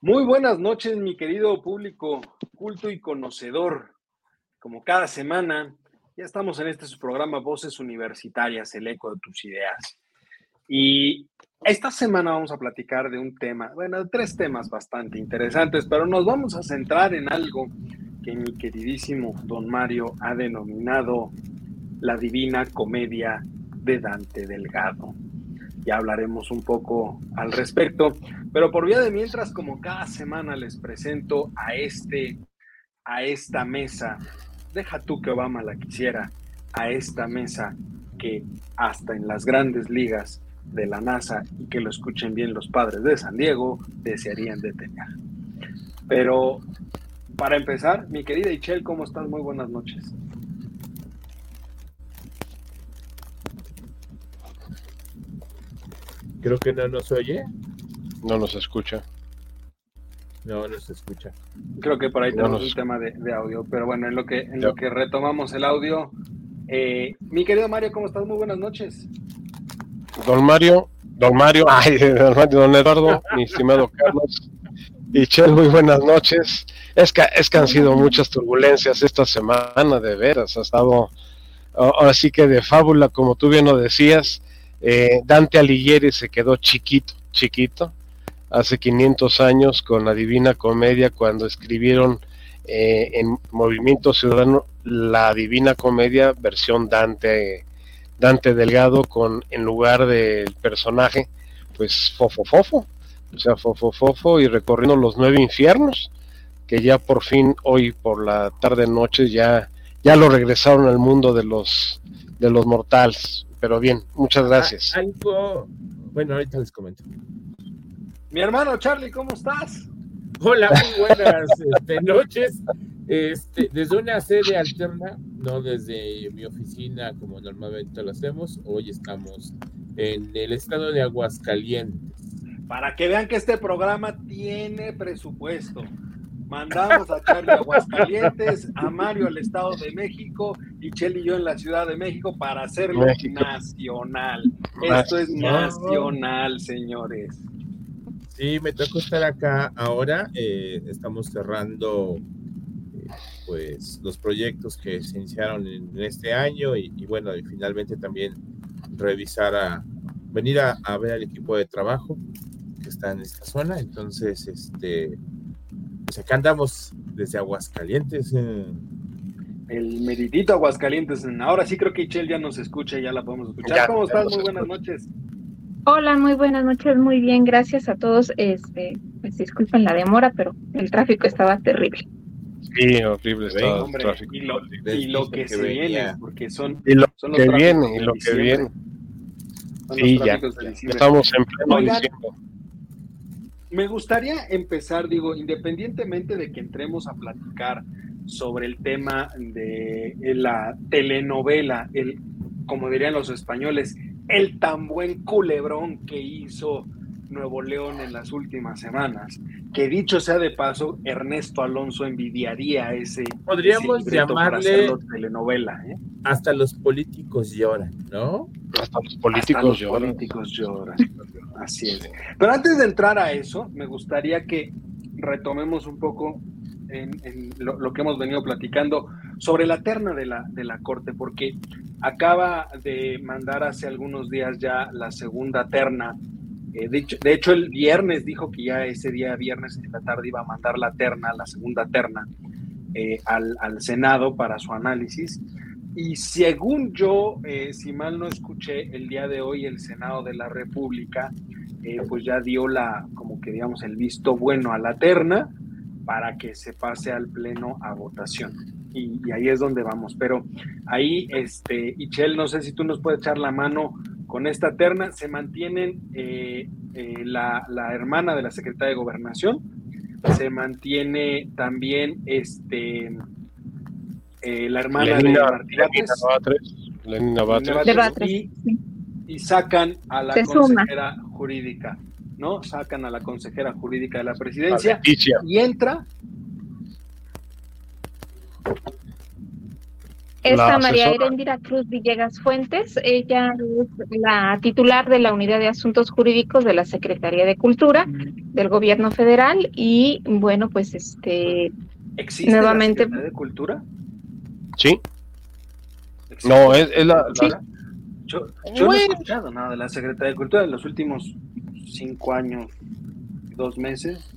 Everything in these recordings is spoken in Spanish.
Muy buenas noches, mi querido público culto y conocedor. Como cada semana, ya estamos en este programa Voces Universitarias, el eco de tus ideas. Y esta semana vamos a platicar de un tema, bueno, de tres temas bastante interesantes, pero nos vamos a centrar en algo que mi queridísimo don Mario ha denominado la divina comedia de Dante Delgado ya hablaremos un poco al respecto. Pero por vía de mientras, como cada semana les presento a este, a esta mesa, deja tú que Obama la quisiera, a esta mesa que hasta en las grandes ligas de la NASA y que lo escuchen bien los padres de San Diego, desearían de tener. Pero para empezar, mi querida Ichel, ¿cómo estás? Muy buenas noches. Creo que no nos oye. No nos escucha. No nos escucha. Creo que por ahí tenemos un tema de, audio, pero bueno, en lo que, en lo que retomamos el audio, eh, mi querido Mario, ¿cómo estás? Muy buenas noches. Don Mario, don Mario, ay, don, Mario, don Eduardo, mi estimado Carlos y Chel, muy buenas noches. Es que, es que han sido muchas turbulencias esta semana, de veras, ha estado ahora sí que de fábula, como tú bien lo decías, eh, Dante Alighieri se quedó chiquito, chiquito, hace 500 años con la Divina Comedia, cuando escribieron eh, en Movimiento Ciudadano la Divina Comedia, versión Dante, Dante Delgado, con en lugar del personaje, pues Fofo Fofo, o sea, Fofo Fofo, y recorriendo los nueve infiernos, que ya por fin hoy por la tarde noche ya, ya lo regresaron al mundo de los de los mortales pero bien, muchas ah, gracias. Bueno, ahorita les comento. Mi hermano Charlie, ¿cómo estás? Hola, muy buenas este, noches. Este, desde una sede alterna, no desde mi oficina como normalmente lo hacemos, hoy estamos en el estado de Aguascalientes. Para que vean que este programa tiene presupuesto. Mandamos a Charlie Aguascalientes, a Mario al Estado de México y Chel y yo en la Ciudad de México para hacerlo nacional. Esto es nacional, señores. Sí, me toca estar acá ahora. Eh, estamos cerrando eh, pues los proyectos que se iniciaron en, este año y, bueno, y finalmente también revisar a venir a, a ver al equipo de trabajo que está en esta zona. Entonces, este pues acá andamos desde Aguascalientes. El meridito Aguascalientes. Ahora sí creo que Ichel ya nos escucha, ya la podemos escuchar. ¿Cómo estás? Muy buenas noches. Hola, muy buenas noches, muy bien, gracias a todos. Este, pues disculpen la demora, pero el tráfico estaba terrible. Sí, horrible estaba el tráfico. Y lo, que, se viene, porque son, y lo que viene, y lo que viene. Sí, ya, estamos en pleno diciembre me gustaría empezar, digo, independientemente de que entremos a platicar sobre el tema de la telenovela, el, como dirían los españoles, el tan buen culebrón que hizo Nuevo León en las últimas semanas. Que dicho sea de paso, Ernesto Alonso envidiaría ese. Podríamos llamarle telenovela. ¿eh? Hasta los políticos lloran, ¿no? Hasta los políticos los Políticos lloran. Así es. Pero antes de entrar a eso, me gustaría que retomemos un poco en, lo, que hemos venido platicando sobre la terna de la, de la Corte, porque acaba de mandar hace algunos días ya la segunda terna. Eh, de, hecho, de, hecho, el viernes dijo que ya ese día, viernes en la tarde, iba a mandar la terna, la segunda terna. eh, al, Senado para su análisis. Y según yo, eh, si mal no escuché, el día de hoy el Senado de la República pues ya dio la, como que digamos, el visto bueno a la terna para que se pase al Pleno a votación. Y, ahí es donde vamos. Pero ahí, este, Ichel, no sé si tú nos puedes echar la mano con esta terna. Se mantienen eh, la, hermana de la secretaria de Gobernación, se mantiene también este eh, la hermana de Martí y, y, sacan a la consejera jurídica, ¿no? Sacan a la consejera jurídica de la presidencia y entra Esta María Erendira Cruz Villegas Fuentes, ella es la titular de la Unidad de Asuntos Jurídicos de la Secretaría de Cultura del Gobierno Federal y bueno, pues este ¿Existe nuevamente la Secretaría de Cultura? Sí. No, es, la, Yo, no he escuchado nada de la Secretaría de Cultura en los últimos cinco años, dos meses.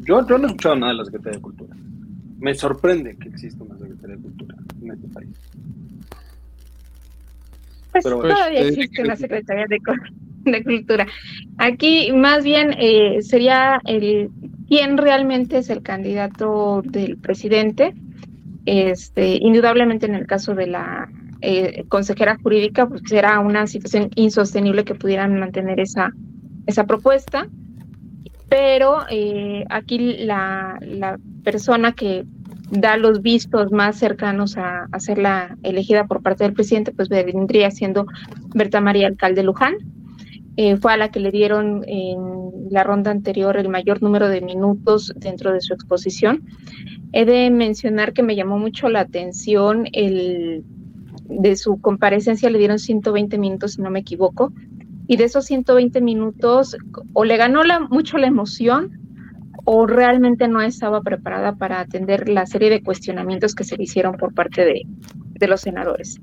Yo, yo no he escuchado nada de la Secretaría de Cultura. Me sorprende que exista una Secretaría de Cultura en este país. Pues todavía existe una Secretaría de, de, Cultura. Aquí más bien eh, sería el quién realmente es el candidato del presidente. Este, indudablemente en el caso de la eh, consejera jurídica, pues será una situación insostenible que pudieran mantener esa, esa propuesta. Pero eh, aquí la, la persona que da los vistos más cercanos a, a, ser la elegida por parte del presidente, pues vendría siendo Berta María Alcalde Luján. Eh, fue a la que le dieron en la ronda anterior el mayor número de minutos dentro de su exposición. He de mencionar que me llamó mucho la atención el de su comparecencia, le dieron 120 minutos, si no me equivoco, y de esos 120 minutos o le ganó la, mucho la emoción o realmente no estaba preparada para atender la serie de cuestionamientos que se le hicieron por parte de, los senadores.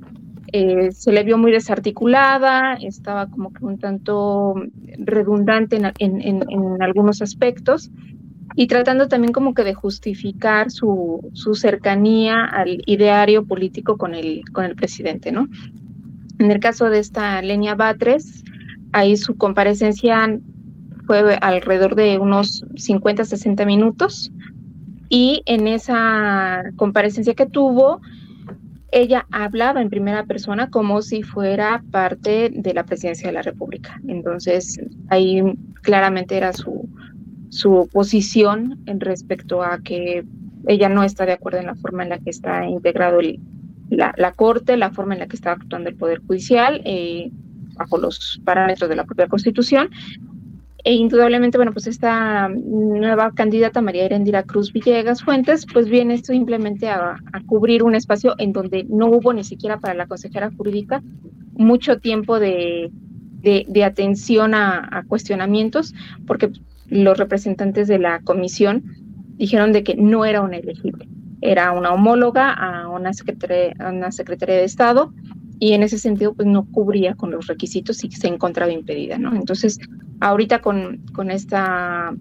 Eh, se le vio muy desarticulada, estaba como que un tanto redundante en, algunos aspectos y tratando también como que de justificar su, su, cercanía al ideario político con el, con el presidente, ¿no? En el caso de esta Lenia Batres, ahí su comparecencia fue alrededor de unos 50, 60 minutos. Y en esa comparecencia que tuvo, ella hablaba en primera persona como si fuera parte de la presidencia de la República. Entonces, ahí claramente era su, su posición en respecto a que ella no está de acuerdo en la forma en la que está integrado la, la, Corte, la forma en la que está actuando el Poder Judicial, eh, bajo los parámetros de la propia Constitución, e indudablemente, bueno, pues esta nueva candidata, María Erendira Cruz Villegas Fuentes, pues viene simplemente a, cubrir un espacio en donde no hubo ni siquiera para la consejera jurídica mucho tiempo de, atención a, cuestionamientos, porque los representantes de la comisión dijeron de que no era una elegible, era una homóloga a una secretaria, a una secretaria de Estado y en ese sentido pues no cubría con los requisitos y se encontraba impedida, ¿no? Entonces, ahorita con, con esta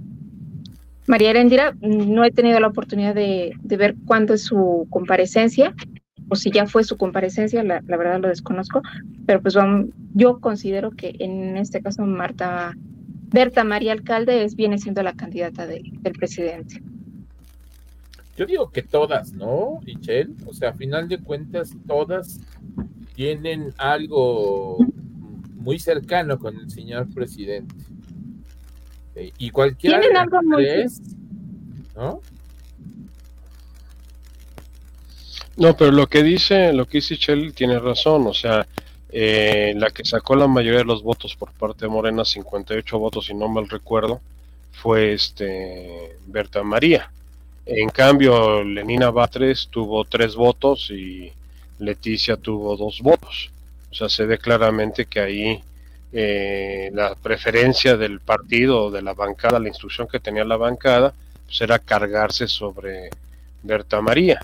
María Erendira no he tenido la oportunidad de, ver cuándo es su comparecencia o si ya fue su comparecencia, la, verdad lo desconozco, pero pues yo considero que en este caso Marta Berta María Alcalde es, viene siendo la candidata del presidente. Yo digo que todas, ¿no, Michelle? O sea, a final de cuentas, todas tienen algo muy cercano con el señor presidente. Eh, y cualquiera ¿Tienen algo muy ¿no? No, pero lo que dice, lo que dice Chel tiene razón, o sea, eh, la que sacó la mayoría de los votos por parte de Morena, 58 votos si no mal recuerdo, fue este Berta María. En cambio, Lenina Batres tuvo tres votos y Leticia tuvo dos votos. O sea, se ve claramente que ahí eh, la preferencia del partido o de la bancada, la instrucción que tenía la bancada, pues era cargarse sobre Berta María.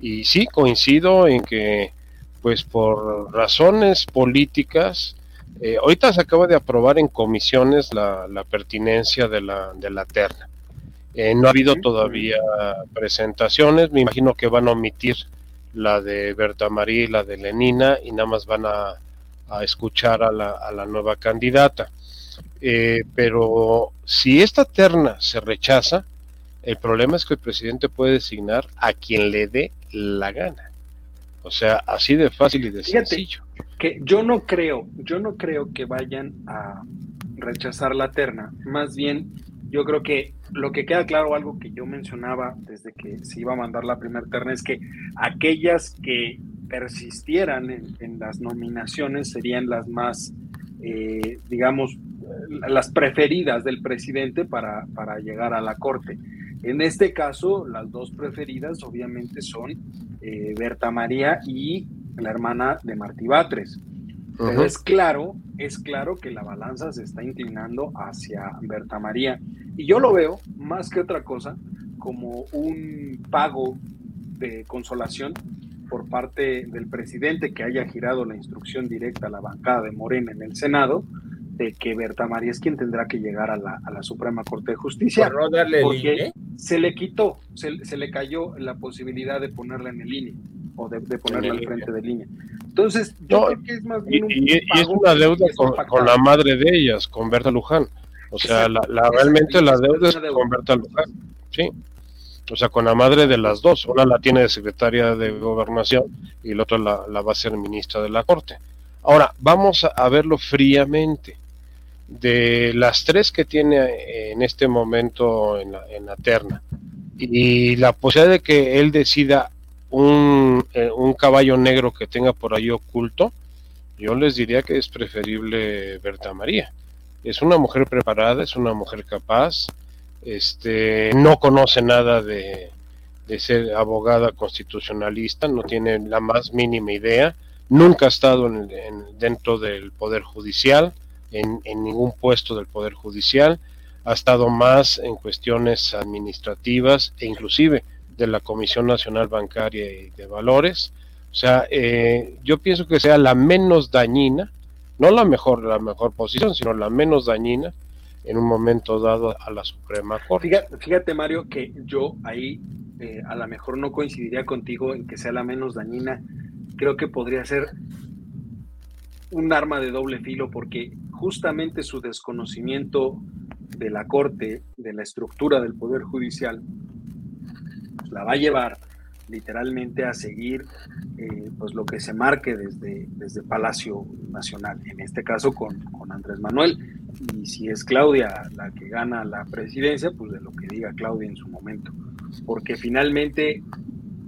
Y sí, coincido en que, pues por razones políticas, eh, ahorita se acaba de aprobar en comisiones la, pertinencia de la, de la terna. Eh, no ha habido todavía presentaciones, me imagino que van a omitir la de Berta María y la de Lenina y nada más van a, escuchar a la, a la, nueva candidata. Eh, pero si esta terna se rechaza, el problema es que el presidente puede designar a quien le dé la gana. O sea, así de fácil y de sencillo. Que yo no creo, yo no creo que vayan a rechazar la terna. Más bien, yo creo que lo que queda claro, algo que yo mencionaba desde que se iba a mandar la primera terna, es que aquellas que persistieran en, las nominaciones serían las más, eh, digamos, las preferidas del presidente para, para, llegar a la corte. En este caso, las dos preferidas obviamente son eh, Berta María y la hermana de Martí Batres. Pero es claro, es claro que la balanza se está inclinando hacia Berta María. Y yo lo veo, más que otra cosa, como un pago de consolación por parte del presidente que haya girado la instrucción directa a la bancada de Morena en el Senado de que Berta María es quien tendrá que llegar a la, a la Suprema Corte de Justicia. porque se le quitó, se, se, le cayó la posibilidad de ponerla en el INE o de, ponerla al frente de línea. Entonces, yo creo que es más bien un y, es una deuda con, la madre de ellas, con Berta Luján. O sea, la, realmente la deuda es con Berta Luján. Sí. O sea, con la madre de las dos. Una la tiene de secretaria de gobernación y la otra la, la va a ser ministra de la Corte. Ahora, vamos a verlo fríamente. De las tres que tiene en este momento en la, en la terna y la posibilidad de que él decida un, eh, un caballo negro que tenga por ahí oculto, yo les diría que es preferible Berta María. Es una mujer preparada, es una mujer capaz, este, no conoce nada de, ser abogada constitucionalista, no tiene la más mínima idea, nunca ha estado en, dentro del Poder Judicial, en, en, ningún puesto del Poder Judicial, ha estado más en cuestiones administrativas e inclusive de la Comisión Nacional Bancaria y de Valores. O sea, eh, yo pienso que sea la menos dañina, no la mejor, la mejor posición, sino la menos dañina en un momento dado a la Suprema Corte. Fíjate, Mario, que yo ahí eh, a lo mejor no coincidiría contigo en que sea la menos dañina. Creo que podría ser un arma de doble filo porque justamente su desconocimiento de la Corte, de la estructura del Poder Judicial, la va a llevar literalmente a seguir eh, pues lo que se marque desde, desde Palacio Nacional, en este caso con, con, Andrés Manuel. Y si es Claudia la que gana la presidencia, pues de lo que diga Claudia en su momento. Porque finalmente,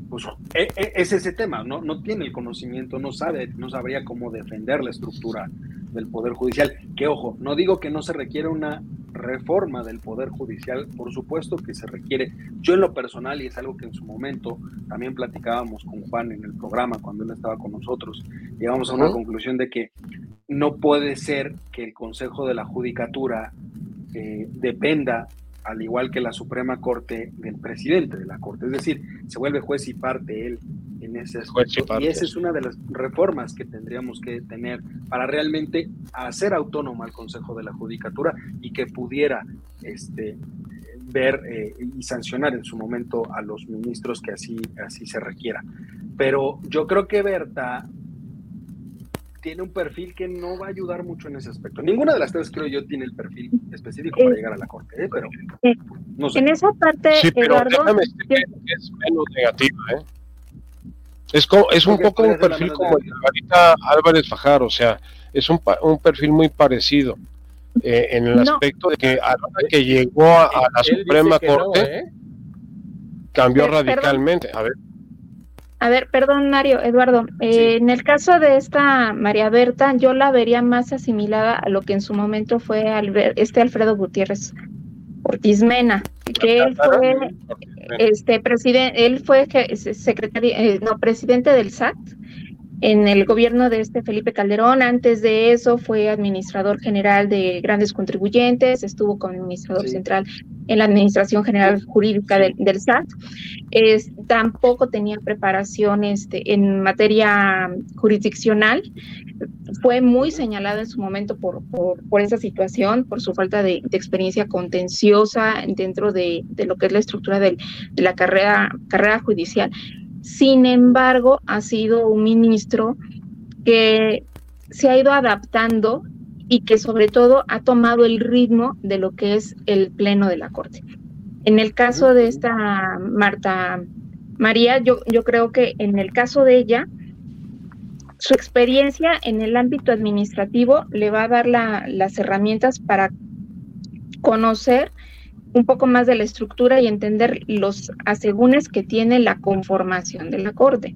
pues e, e, es ese tema, ¿no? no tiene el conocimiento, no sabe, no sabría cómo defender la estructura del Poder Judicial. Que ojo, no digo que no se requiere una reforma del Poder Judicial, por supuesto que se requiere. Yo en lo personal, y es algo que en su momento también platicábamos con Juan en el programa cuando él estaba con nosotros, llegamos a una conclusión de que no puede ser que el Consejo de la Judicatura eh, dependa al igual que la Suprema Corte del presidente de la Corte. Es decir, se vuelve juez y parte él en ese aspecto. Y, esa es una de las reformas que tendríamos que tener para realmente hacer autónoma al Consejo de la Judicatura y que pudiera este, ver eh, y sancionar en su momento a los ministros que así, así se requiera. Pero yo creo que Berta tiene un perfil que no va a ayudar mucho en ese aspecto. Ninguna de las tres, creo yo, tiene el perfil específico para llegar a la corte, ¿eh? pero no sé. En esa parte, sí, pero Eduardo, es menos negativa, ¿eh? Es, como, es un poco un perfil como el de Margarita Álvarez Fajar, o sea, es un, un perfil muy parecido eh, en el aspecto de que a la hora que llegó a, la Suprema Corte, ¿eh? cambió radicalmente. A ver. A ver, perdón, Mario, Eduardo. Eh, en el caso de esta María Berta, yo la vería más asimilada a lo que en su momento fue este Alfredo Gutiérrez Ortiz Mena, que él fue este presidente, él fue secretario, eh, no, presidente del SAT en el gobierno de este Felipe Calderón. Antes de eso fue administrador general de grandes contribuyentes, estuvo como administrador central en la Administración General Jurídica del, del SAT. Es, tampoco tenía preparación este, en materia jurisdiccional. Fue muy señalada en su momento por, por, esa situación, por su falta de, experiencia contenciosa dentro de, de, lo que es la estructura de la carrera, carrera judicial. Sin embargo, ha sido un ministro que se ha ido adaptando y que sobre todo ha tomado el ritmo de lo que es el pleno de la Corte. En el caso de esta Marta María, yo, yo creo que en el caso de ella, su experiencia en el ámbito administrativo le va a dar las herramientas para conocer un poco más de la estructura y entender los asegúnes que tiene la conformación de la Corte.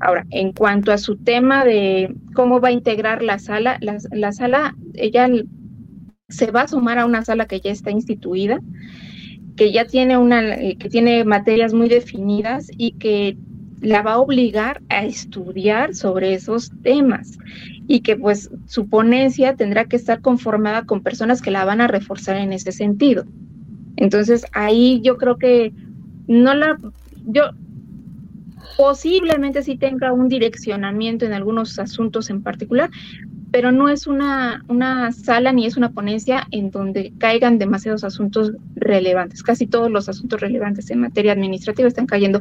Ahora, en cuanto a su tema de cómo va a integrar la sala, la, sala, ella se va a sumar a una sala que ya está instituida, que ya tiene una, que tiene materias muy definidas y que la va a obligar a estudiar sobre esos temas y que pues su ponencia tendrá que estar conformada con personas que la van a reforzar en ese sentido. Entonces ahí yo creo que no la, yo posiblemente sí tenga un direccionamiento en algunos asuntos en particular, pero no es una, una sala ni es una ponencia en donde caigan demasiados asuntos relevantes. Casi todos los asuntos relevantes en materia administrativa están cayendo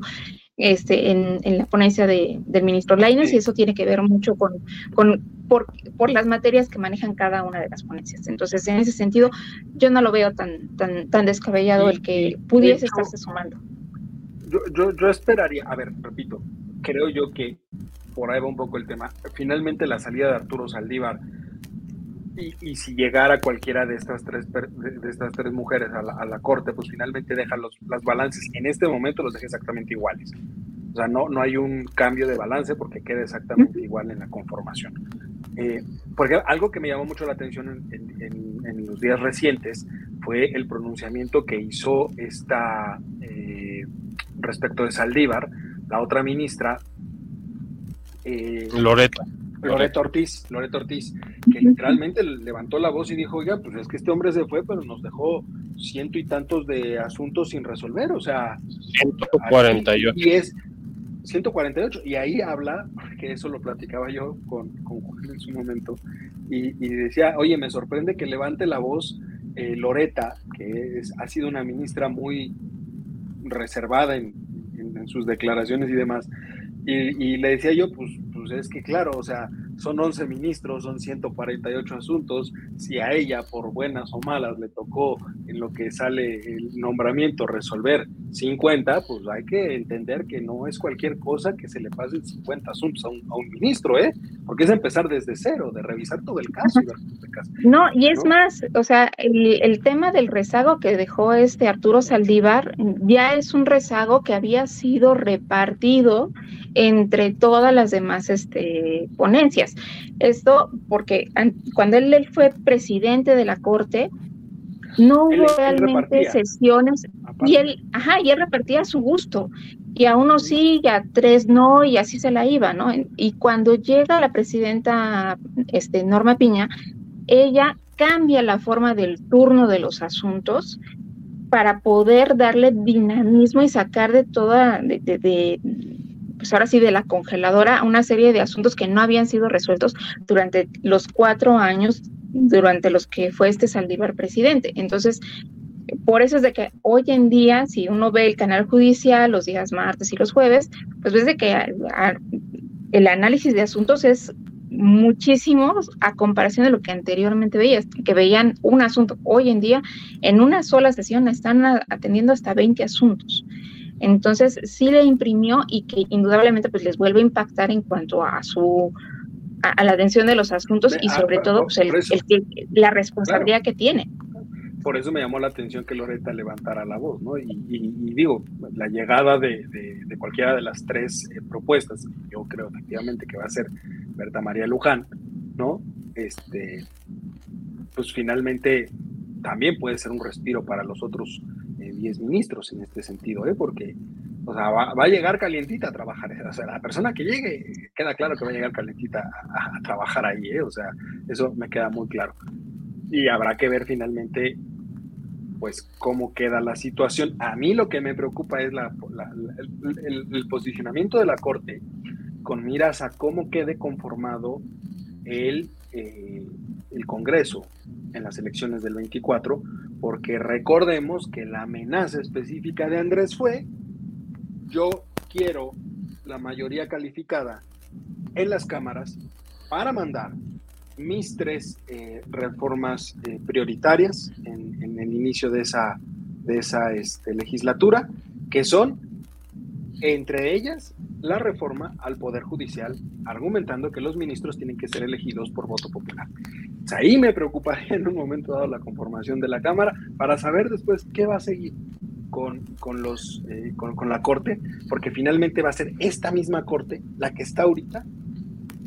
este, en, la ponencia de, del ministro Laines y eso tiene que ver mucho con, con por, por, las materias que manejan cada una de las ponencias. Entonces, en ese sentido, yo no lo veo tan, tan, tan descabellado el que pudiese estarse sumando. Yo, yo, yo esperaría, a ver, repito, creo yo que por ahí va un poco el tema. Finalmente la salida de Arturo Saldívar y, si llegara cualquiera de estas tres, de estas tres mujeres a la, corte, pues finalmente deja los las balances. En este momento los deja exactamente iguales. O sea, no, no hay un cambio de balance porque queda exactamente igual en la conformación. Eh, porque algo que me llamó mucho la atención en, los días recientes fue el pronunciamiento que hizo esta eh, respecto de Saldívar, la otra ministra. Eh, Loreta. Loreto Ortiz, Loreto Ortiz, que literalmente levantó la voz y dijo, oiga, pues es que este hombre se fue, pero nos dejó ciento y tantos de asuntos sin resolver, o sea... 148. Y es 148, y ahí habla, que eso lo platicaba yo con, con Juan en su momento, y, decía, oye, me sorprende que levante la voz eh, Loreta, que es, ha sido una ministra muy reservada en, en sus declaraciones y demás, y, le decía yo, pues, pues es que claro, o sea, son 11 ministros, son 148 asuntos. Si a ella, por buenas o malas, le tocó en lo que sale el nombramiento resolver 50, pues hay que entender que no es cualquier cosa que se le pasen 50 asuntos a un, ministro, ¿eh? Porque es empezar desde cero, de revisar todo el caso. No, y es más, o sea, el, el tema del rezago que dejó este Arturo Saldívar ya es un rezago que había sido repartido entre todas las demás este, ponencias. Esto porque cuando él, fue presidente de la Corte, no hubo realmente sesiones y él, ajá, y él repartía a su gusto. Y a uno sí, y a tres no, y así se la iba, ¿no? Y cuando llega la presidenta este, Norma Piña, ella cambia la forma del turno de los asuntos para poder darle dinamismo y sacar de toda, de, pues ahora sí, de la congeladora una serie de asuntos que no habían sido resueltos durante los cuatro años durante los que fue este Saldívar presidente. Entonces, por eso es de que hoy en día, si uno ve el canal judicial los días martes y los jueves, pues ves de que el análisis de asuntos es muchísimo a comparación de lo que anteriormente veías, que veían un asunto. Hoy en día, en una sola sesión, están atendiendo hasta 20 asuntos. Entonces, sí le imprimió y que indudablemente pues les vuelve a impactar en cuanto a su a, la atención de los asuntos y sobre ah, todo pues, el, la responsabilidad que tiene. Por eso me llamó la atención que Loreta levantara la voz, ¿no? Y, digo, la llegada de, cualquiera de las tres eh, propuestas, yo creo efectivamente que va a ser Berta María Luján, ¿no? Este, pues finalmente también puede ser un respiro para los otros 10 ministros en este sentido, ¿eh? porque o sea, va, a llegar calientita a trabajar. O sea, la persona que llegue, queda claro que va a llegar calientita a, trabajar ahí, ¿eh? o sea, eso me queda muy claro. Y habrá que ver finalmente pues cómo queda la situación. A mí lo que me preocupa es el, posicionamiento de la Corte con miras a cómo quede conformado el, eh, el Congreso en las elecciones del 24, porque recordemos que la amenaza específica de Andrés fue, yo quiero la mayoría calificada en las cámaras para mandar mis tres eh, reformas eh, prioritarias en, el inicio de esa, de esa este, legislatura, que son, entre ellas, la reforma al Poder Judicial, argumentando que los ministros tienen que ser elegidos por voto popular. ahí me preocuparía en un momento dado la conformación de la Cámara para saber después qué va a seguir con, con los, eh, con, con la Corte, porque finalmente va a ser esta misma Corte, la que está ahorita,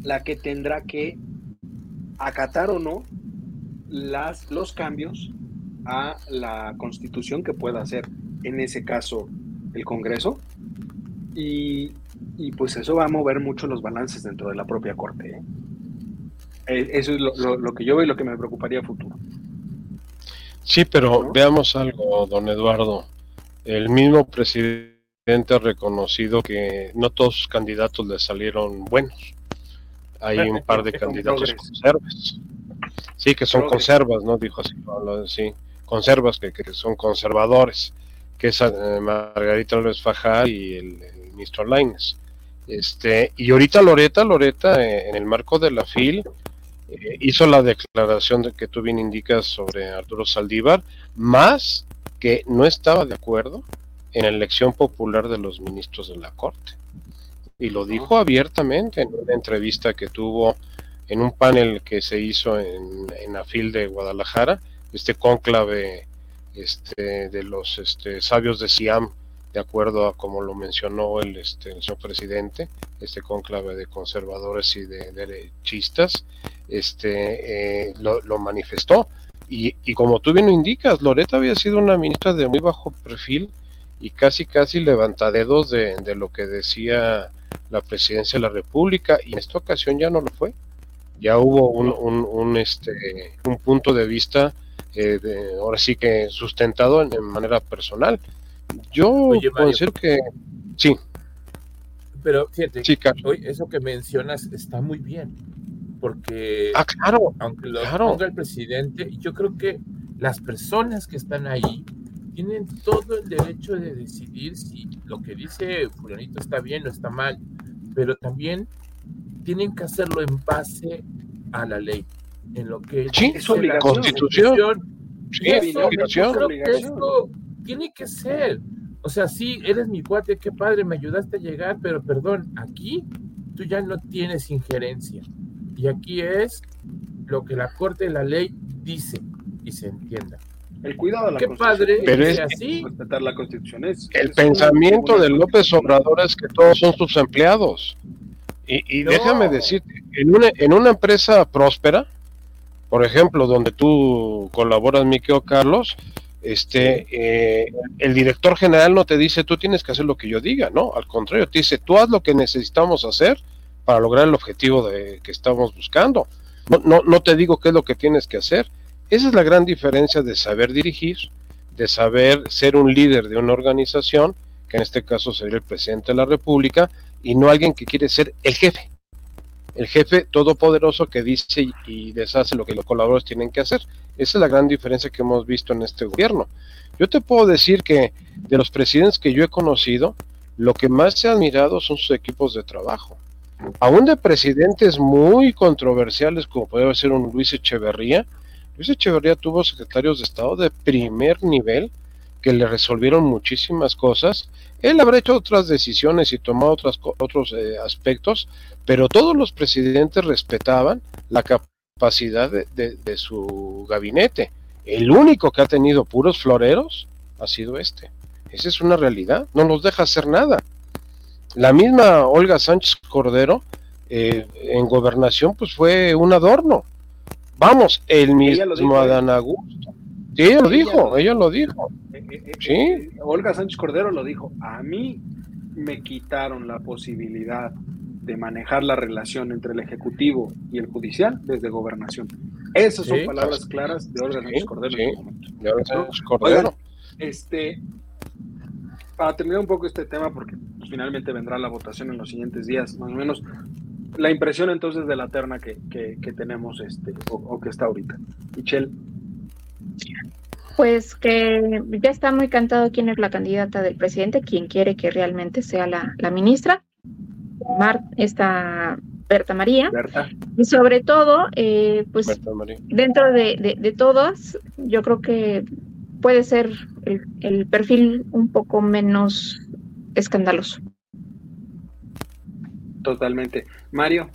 la que tendrá que acatar o no las, los cambios a la constitución que pueda hacer, en ese caso, el Congreso. Y, pues eso va a mover mucho los balances dentro de la propia Corte. ¿eh? Eh, eso es lo, que yo veo y lo que me preocuparía a futuro. Sí, pero veamos algo, don Eduardo. El mismo presidente ha reconocido que no todos sus candidatos le salieron buenos hay un par de candidatos conservas. Sí, que son conservas, ¿no? Dijo así, sí, conservas que, que, son conservadores, que es eh, Margarita López Fajal y el, ministro Laines. Este, y ahorita Loreta, Loreta, eh, en el marco de la FIL, eh, hizo la declaración de que tú bien indicas sobre Arturo Saldívar, más que no estaba de acuerdo en la elección popular de los ministros de la Corte. Y lo dijo abiertamente en una entrevista que tuvo en un panel que se hizo en, en la FIL de Guadalajara, este cónclave este, de los este, sabios de Siam, de acuerdo a como lo mencionó el, este, el señor presidente, este cónclave de conservadores y de derechistas, este, eh, lo, manifestó. Y, y, como tú bien lo indicas, Loreta había sido una ministra de muy bajo perfil y casi, casi levantadedos de, de lo que decía la presidencia de la República y en esta ocasión ya no lo fue. Ya hubo un, este, un punto de vista, eh, ahora sí que sustentado en, manera personal. Yo puedo decir que sí. Pero fíjate, hoy eso que mencionas está muy bien, porque ah, claro, aunque lo ponga el presidente, yo creo que las personas que están ahí tienen todo el derecho de decidir si lo que dice fulanito está bien o está mal pero también tienen que hacerlo en base a la ley, en lo que es obligación. Constitución. Sí, obligación. Creo que esto tiene que ser. O sea, sí, eres mi cuate, qué padre, me ayudaste a llegar, pero perdón, aquí tú ya no tienes injerencia. Y aquí es lo que la Corte de la Ley dice y se entienda. El cuidado de la Qué padre, pero es así. Respetar la Constitución es. El pensamiento de López Obrador es que todos son sus empleados. Y, déjame decirte, en una, en una empresa próspera, por ejemplo, donde tú colaboras, Miquel Carlos, este, eh, el director general no te dice tú tienes que hacer lo que yo diga, no, al contrario, te dice tú haz lo que necesitamos hacer para lograr el objetivo de, que estamos buscando. No, no, no te digo qué es lo que tienes que hacer, esa es la gran diferencia de saber dirigir, de saber ser un líder de una organización, que en este caso sería el presidente de la República, y no alguien que quiere ser el jefe. El jefe todopoderoso que dice y deshace lo que los colaboradores tienen que hacer. Esa es la gran diferencia que hemos visto en este gobierno. Yo te puedo decir que de los presidentes que yo he conocido, lo que más se ha admirado son sus equipos de trabajo. Aún de presidentes muy controversiales, como puede ser un Luis Echeverría, Luis Echeverría tuvo secretarios de Estado de primer nivel que le resolvieron muchísimas cosas. Él habrá hecho otras decisiones y tomado otras, otros eh, aspectos, pero todos los presidentes respetaban la capacidad de, de, su gabinete. El único que ha tenido puros floreros ha sido este. Esa es una realidad, no nos deja hacer nada. La misma Olga Sánchez Cordero eh, en gobernación pues fue un adorno. Vamos, el mismo Adán Augusto. Sí, ella lo dijo, ella lo dijo. Eh, eh, eh, sí. Olga Sánchez Cordero lo dijo. A mí me quitaron la posibilidad de manejar la relación entre el Ejecutivo y el Judicial desde gobernación. Esas son palabras claras de Olga Sánchez Cordero en este momento. De Olga Sánchez Cordero. este, para terminar un poco este tema, porque pues, finalmente vendrá la votación en los siguientes días, más o menos, la impresión entonces de la terna que, que, tenemos este, o, que está ahorita. Michelle. Pues que ya está muy cantado quién es la candidata del presidente, quién quiere que realmente sea la, la ministra. Mar, esta Berta María. Y sobre todo, eh, pues dentro de, de, todas, yo creo que puede ser el, el perfil un poco menos escandaloso. Totalmente. Mario.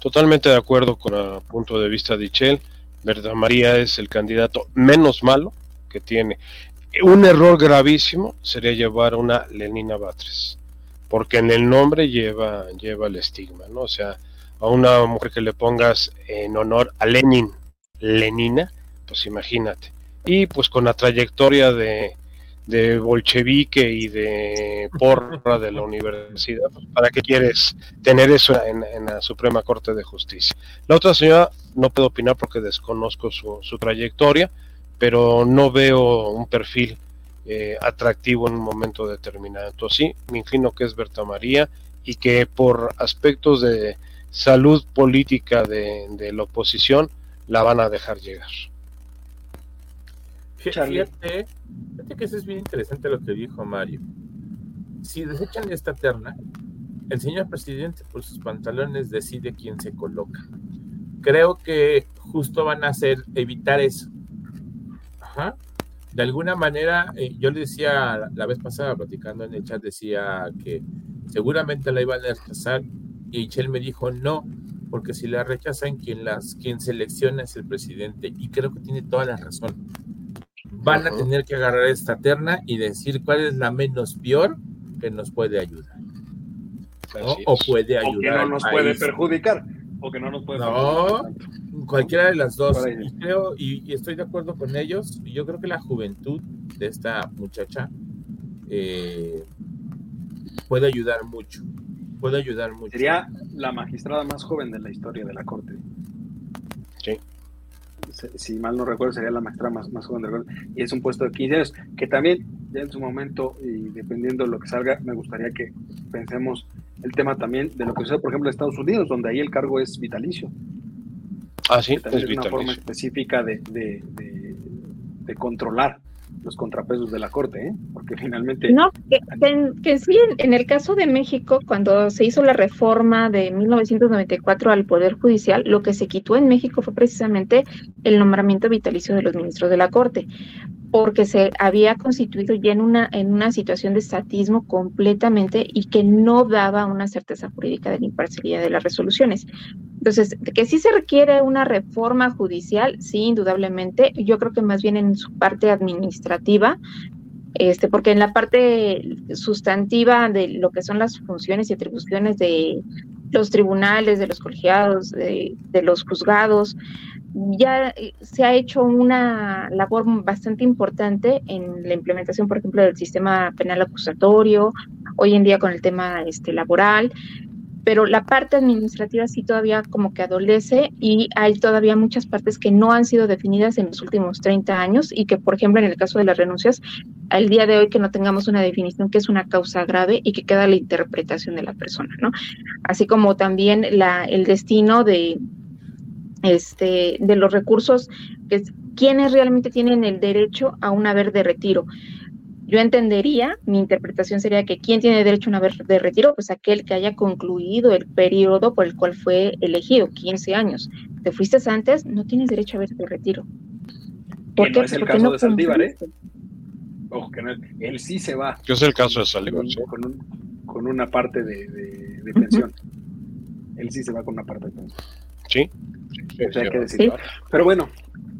Totalmente de acuerdo con el punto de vista de Ichel. Berta María es el candidato menos malo que tiene. Un error gravísimo sería llevar una Lenina Batres, porque en el nombre lleva, lleva el estigma, ¿no? O sea, a una mujer que le pongas en honor a Lenin, Lenina, pues imagínate. Y pues con la trayectoria de, de bolchevique y de porra de la universidad, pues, ¿para qué quieres tener eso en, la Suprema Corte de Justicia? La otra señora no puedo opinar porque desconozco su, su trayectoria, pero no veo un perfil eh, atractivo en un momento determinado. Entonces sí, me inclino que es Berta María y que por aspectos de salud política de, de la oposición la van a dejar llegar. Fíjate, que eso es bien interesante lo que dijo Mario. Si desechan esta terna, el señor presidente por sus pantalones decide quién se coloca. Creo que justo van a hacer evitar eso. Ajá. De alguna manera, eh, yo le decía la vez pasada, platicando en el chat, decía que seguramente la iban a rechazar y Chel me dijo no, porque si la rechazan, quien, las, quien selecciona es el presidente. Y creo que tiene toda la razón van a tener que agarrar esta terna y decir cuál es la menos peor que nos puede ayudar. O puede ayudar. O que no nos puede perjudicar. O que no nos puede No, cualquiera de las dos. Y creo, y, estoy de acuerdo con ellos. Yo creo que la juventud de esta muchacha eh, puede ayudar mucho. Puede ayudar mucho. Sería la magistrada más joven de la historia de la Corte. Sí si mal no recuerdo, sería la maestra más, más joven del y es un puesto de 15 años, que también ya en su momento, y dependiendo de lo que salga, me gustaría que pensemos el tema también de lo que sucede, por ejemplo, en Estados Unidos, donde ahí el cargo es vitalicio. Ah, sí, es, una forma específica de, de, de controlar los contrapesos de la Corte, ¿eh? porque finalmente... No, que, sí, en, el caso de México, cuando se hizo la reforma de 1994 al Poder Judicial, lo que se quitó en México fue precisamente el nombramiento vitalicio de los ministros de la Corte, porque se había constituido ya en una, en una situación de estatismo completamente y que no daba una certeza jurídica de la imparcialidad de las resoluciones. Entonces, que sí se requiere una reforma judicial, sí, indudablemente. Yo creo que más bien en su parte administrativa, este, porque en la parte sustantiva de lo que son las funciones y atribuciones de los tribunales, de los colegiados, de, de los juzgados, ya se ha hecho una labor bastante importante en la implementación, por ejemplo, del sistema penal acusatorio, hoy en día con el tema este, laboral, pero la parte administrativa sí todavía como que adolece y hay todavía muchas partes que no han sido definidas en los últimos 30 años y que, por ejemplo, en el caso de las renuncias, al día de hoy que no tengamos una definición que es una causa grave y que queda la interpretación de la persona, ¿no? Así como también la, el destino de, este, de los recursos, que, quienes realmente tienen el derecho a un haber de retiro yo entendería, mi interpretación sería que ¿quién tiene derecho a un haber de retiro? Pues aquel que haya concluido el periodo por el cual fue elegido, 15 años. Te fuiste antes, no tienes derecho a haber de retiro. ¿Por qué? No es el caso de Saldívar, ¿eh? Ojo, que no, él sí se va. ¿Qué es el caso de Saldívar? Con, con, una parte de, de, pensión. él sí se va con una parte de pensión. Sí. sí, Pero bueno,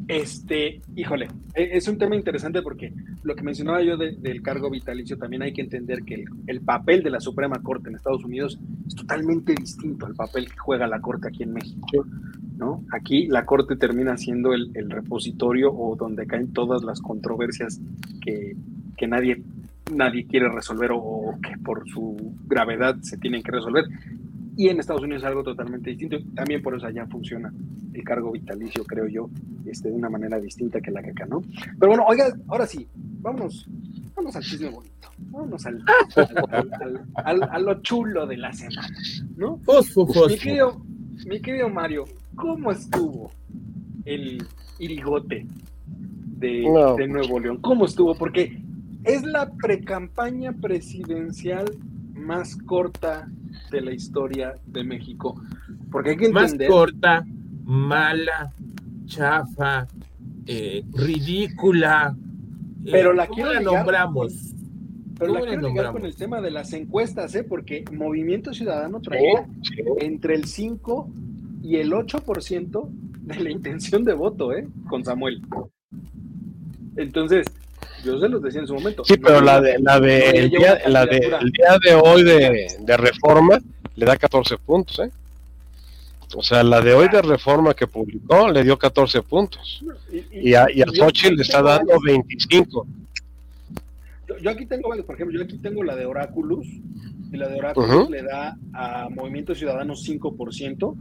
este, híjole, e, es un tema interesante porque lo que mencionaba yo del cargo vitalicio, también hay que entender que el, papel de la Suprema Corte en Estados Unidos es totalmente distinto al papel que juega la Corte aquí en México. ¿no? Aquí la Corte termina siendo el, repositorio o donde caen todas las controversias que, nadie, nadie quiere resolver o, que por su gravedad se tienen que resolver. Y en Estados Unidos es algo totalmente distinto. También por eso allá funciona el cargo vitalicio, creo yo, este, de una manera distinta que la que acá, ¿no? Pero bueno, oiga, ahora sí, vamos, vamos al chisme bonito, vamos al, a lo chulo de la semana, ¿no? Mi, querido, mi querido Mario, ¿cómo estuvo el irigote de, de Nuevo León? ¿Cómo estuvo? Porque es la precampaña presidencial más corta de la historia de México. Porque hay que entender. Más corta, mala, chafa, eh, ridícula. Eh, pero la quiero la nombramos. Pero la quiero ligar con el tema de las encuestas, ¿eh? porque Movimiento Ciudadano traía entre el 5 y el 8% de la intención de voto, ¿eh? Con Samuel. Entonces, yo se los decía en su momento. Sí, pero la de, la de, el, día, la de el día de hoy de, de reforma le da 14 puntos, ¿eh? O sea, la de hoy de reforma que publicó le dio 14 puntos. Y, a, y a le está dando 25. Yo, aquí tengo, por ejemplo, yo aquí tengo la de Oráculos. Y la de Oráculos le da a Movimiento Ciudadano 5%.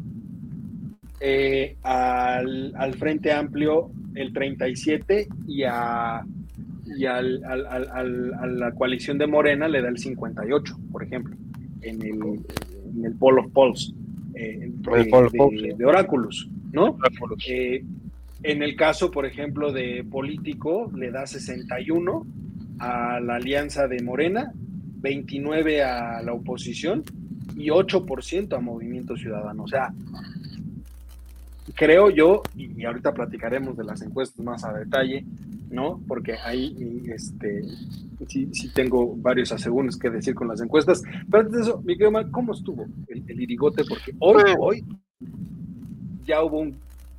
Eh, al, al, Frente Amplio el 37% y a y al, al, al, a la coalición de Morena le da el 58, por ejemplo, en el, en el Poll of Polls, eh, de, Oráculos, ¿no? Eh, en el caso, por ejemplo, de político, le da 61 a la alianza de Morena, 29 a la oposición y 8% a Movimiento Ciudadano. O sea, creo yo, y ahorita platicaremos de las encuestas más a detalle, ¿no? Porque ahí este, sí, sí tengo varios asegúnes que decir con las encuestas. Pero antes de eso, Miguel, ¿cómo estuvo el, irigote? Porque hoy, hoy ya hubo un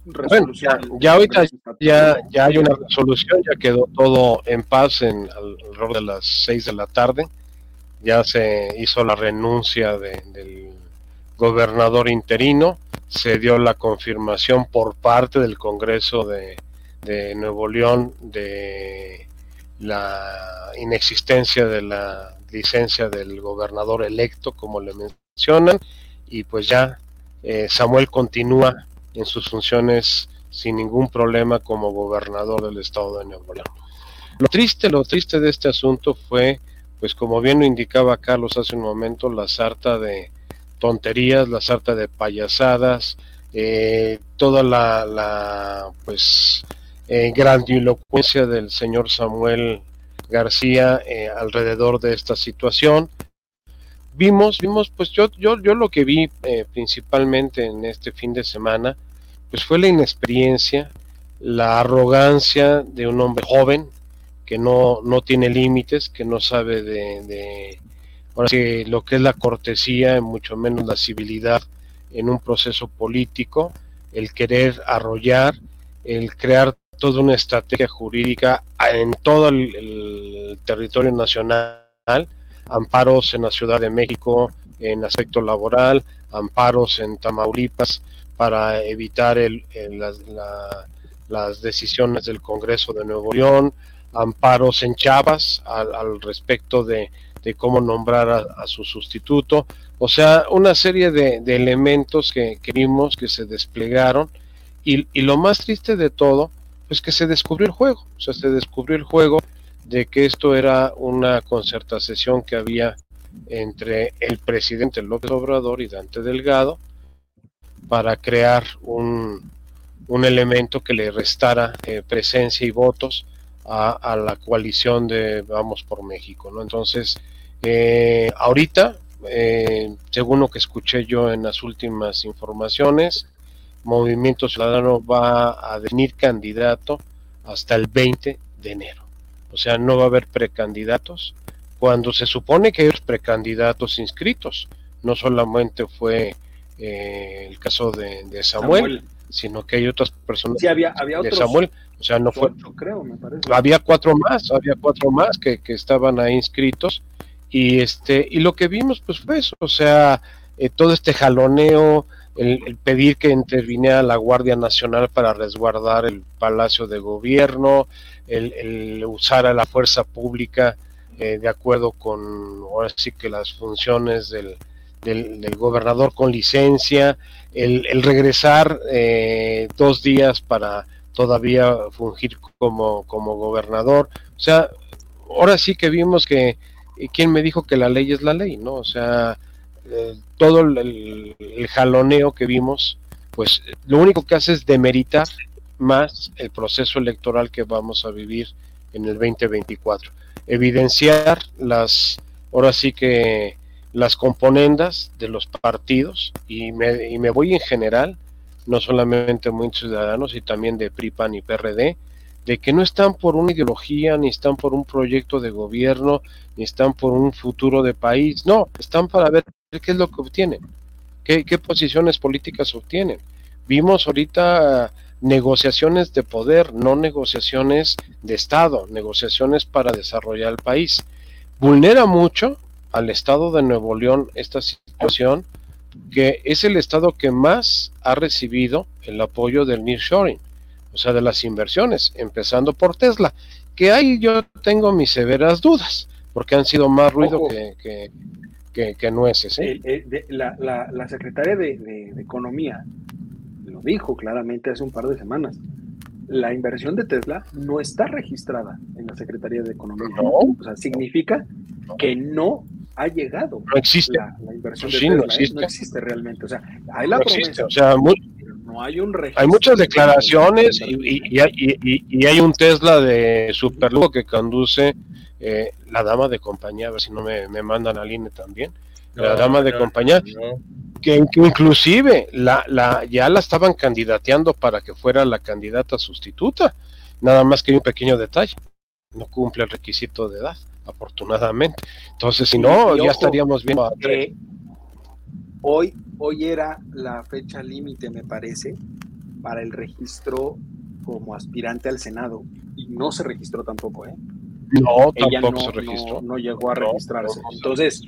resolución. ya, ahorita ya, ya hay una resolución, ya quedó todo en paz en alrededor de las seis de la tarde. Ya se hizo la renuncia del gobernador interino, se dio la confirmación por parte del Congreso de, Nuevo León de la inexistencia de la licencia del gobernador electo, como le mencionan, y pues ya eh, Samuel continúa en sus funciones sin ningún problema como gobernador del estado de Nuevo León. Lo triste, lo triste de este asunto fue, pues como bien lo indicaba Carlos hace un momento, la sarta de tonterías, la sarta de payasadas, eh, toda la, pues eh, grandilocuencia del señor Samuel García eh, alrededor de esta situación. Vimos, vimos, pues yo, yo, yo lo que vi eh, principalmente en este fin de semana, pues fue la inexperiencia, la arrogancia de un hombre joven que no, no tiene límites, que no sabe de lo que es la cortesía, mucho menos la civilidad en un proceso político, el querer arrollar, el crear toda una estrategia jurídica en todo el, territorio nacional, amparos en la Ciudad de México en aspecto laboral, amparos en Tamaulipas para evitar el, las decisiones del Congreso de Nuevo León, amparos en Chavas al, respecto de, cómo nombrar a, su sustituto, o sea, una serie de, elementos que, vimos que se desplegaron. Y, y, lo más triste de todo pues que se descubrió el juego, o sea, se descubrió el juego de que esto era una concertación que había entre el presidente López Obrador y Dante Delgado para crear un, un elemento que le restara eh, presencia y votos a, la coalición de Vamos por México, ¿no? Entonces, eh, ahorita, eh, según lo que escuché yo en las últimas informaciones, Movimiento Ciudadano va a definir candidato hasta el 20 de enero. O sea, no va a haber precandidatos cuando se supone que hay precandidatos inscritos. No solamente fue eh, el caso de, Samuel, sino que hay otras personas sí, había, había de Samuel. O sea, no fue. creo, me parece. Había cuatro más, había cuatro más que, que estaban ahí inscritos. Y este, y lo que vimos, pues fue eso, o sea, eh, todo este jaloneo, el, pedir que interviniera la Guardia Nacional para resguardar el Palacio de Gobierno, el, usar a la fuerza pública eh, de acuerdo con, ahora sí que las funciones del, del, gobernador con licencia, el, regresar eh, dos días para todavía fungir como, como gobernador. O sea, ahora sí que vimos que, ¿quién me dijo que la ley es la ley? ¿no? O sea, eh, todo el, jaloneo que vimos, pues lo único que hace es demeritar más el proceso electoral que vamos a vivir en el 2024. Evidenciar las, ahora sí que las componendas de los partidos, y me, y me voy en general, no solamente muy ciudadanos, y también de PRIPAN y PRD, de que no están por una ideología, ni están por un proyecto de gobierno, ni están por un futuro de país, no, están para ver qué es lo que obtienen, qué, qué posiciones políticas obtienen. Vimos ahorita negociaciones de poder, no negociaciones de Estado, negociaciones para desarrollar el país. Vulnera mucho al Estado de Nuevo León esta situación, que es el Estado que más ha recibido el apoyo del nearshoring, o sea, de las inversiones, empezando por Tesla, que ahí yo tengo mis severas dudas, porque han sido más ruido que, que, que, nueces. ¿eh? la, la, secretaria de Economía lo dijo claramente hace un par de semanas. La inversión de Tesla no está registrada en la Secretaría de Economía. O sea, significa que no ha llegado no existe. La, inversión de Tesla. No existe. no existe. realmente. O sea, hay la promesa. O sea, no hay un registro. Hay muchas declaraciones y, y, hay un Tesla de superlujo que conduce eh, la dama de compañía, a ver si no me, mandan al INE también. La dama de compañía, que, inclusive la, la, ya la estaban candidateando para que fuera la candidata sustituta, nada más que hay un pequeño detalle, no cumple el requisito de edad, afortunadamente. Entonces, si no, ya estaríamos viendo hoy, hoy era la fecha límite, me parece, para el registro como aspirante al Senado, y no se registró tampoco, ¿eh? No, tampoco se registró. No, llegó a registrarse. Entonces,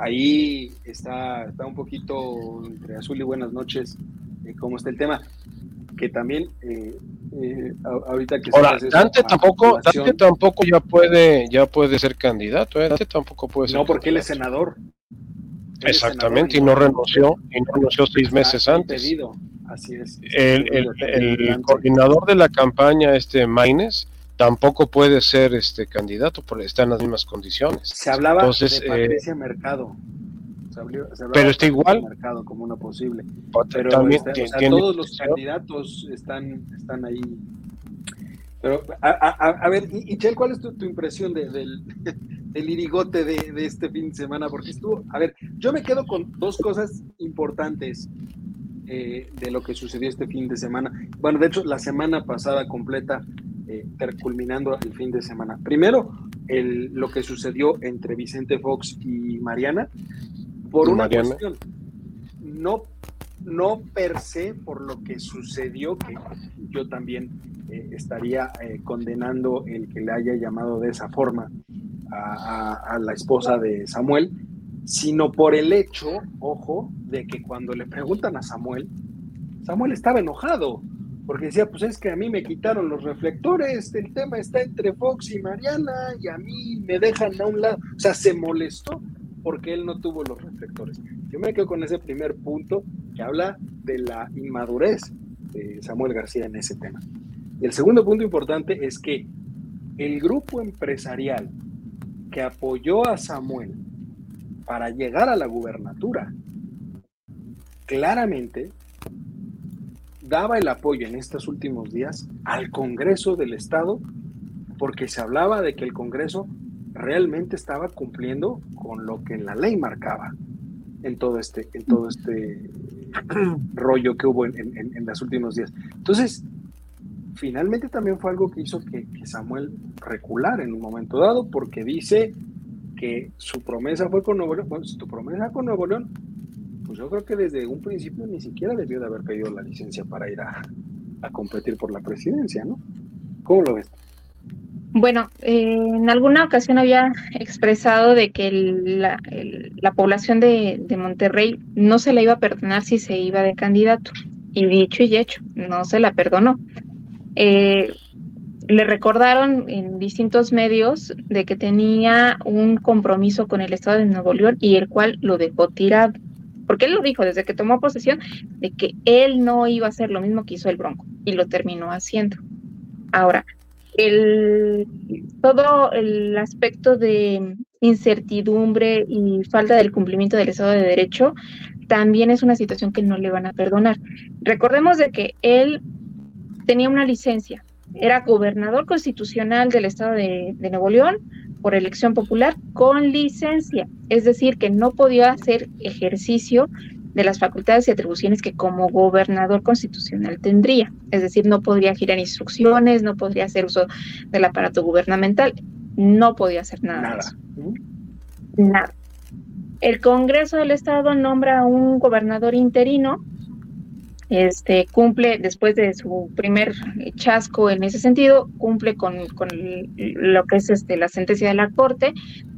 ahí está, está un poquito entre azul y buenas noches eh, cómo está el tema. Que también, eh, eh, ahorita que... Ahora, Dante tampoco, Dante tampoco ya puede, ya puede ser candidato, Dante tampoco puede ser No, porque él es senador. Exactamente, y no renunció, y no renunció seis meses antes. Así es. El, el, el, coordinador de la campaña, este Maines, tampoco puede ser este candidato porque está en las mismas condiciones. Se hablaba Entonces, de Patricia eh, Mercado. Se pero está igual. Mercado como una posible. Pero también todos los candidatos están, están ahí. Pero, a, a, a ver, Chel, ¿cuál es tu, impresión de, del, del, irigote de, de, este fin de semana? Porque estuvo, a ver, yo me quedo con dos cosas importantes eh, de lo que sucedió este fin de semana. Bueno, de hecho, la semana pasada completa eh, culminando el fin de semana. Primero, el, lo que sucedió entre Vicente Fox y Mariana, por una cuestión, no, no per se por lo que sucedió, que yo también eh, estaría eh, condenando el que le haya llamado de esa forma a, la esposa de Samuel, sino por el hecho, ojo, de que cuando le preguntan a Samuel, Samuel estaba enojado porque decía, pues es que a mí me quitaron los reflectores, el tema está entre Fox y Mariana y a mí me dejan a un lado, o sea, se molestó porque él no tuvo los reflectores. Yo me quedo con ese primer punto que habla de la inmadurez de Samuel García en ese tema. Y el segundo punto importante es que el grupo empresarial que apoyó a Samuel para llegar a la gubernatura, claramente daba el apoyo en estos últimos días al Congreso del Estado porque se hablaba de que el Congreso realmente estaba cumpliendo con lo que la ley marcaba en todo este, en todo este rollo que hubo en, en, los últimos días. Entonces, finalmente también fue algo que hizo que, Samuel recular en un momento dado, porque dice que su promesa fue con Nuevo León. Bueno, si tu promesa con Nuevo León pues yo creo que desde un principio ni siquiera debió de haber pedido la licencia para ir a, competir por la presidencia, ¿no? ¿Cómo lo ves? Bueno, eh, en alguna ocasión había expresado de que la, población de, Monterrey no se la iba a perdonar si se iba de candidato. Y dicho y hecho, no se la perdonó. Eh, le recordaron en distintos medios de que tenía un compromiso con el Estado de Nuevo León y el cual lo dejó tirado. Porque él lo dijo desde que tomó posesión de que él no iba a hacer lo mismo que hizo el Bronco y lo terminó haciendo. Ahora, el, todo el aspecto de incertidumbre y falta del cumplimiento del Estado de Derecho también es una situación que no le van a perdonar. Recordemos de que él tenía una licencia, era gobernador constitucional del Estado de, de Nuevo León por elección popular con licencia, es decir, que no podía hacer ejercicio de las facultades y atribuciones que como gobernador constitucional tendría. Es decir, no podría girar instrucciones, no podría hacer uso del aparato gubernamental, no podía hacer nada. Nada. Nada. El Congreso del Estado nombra a un gobernador interino, este cumple después de su primer chasco en ese sentido, cumple con, con lo que es este, la sentencia de la Corte,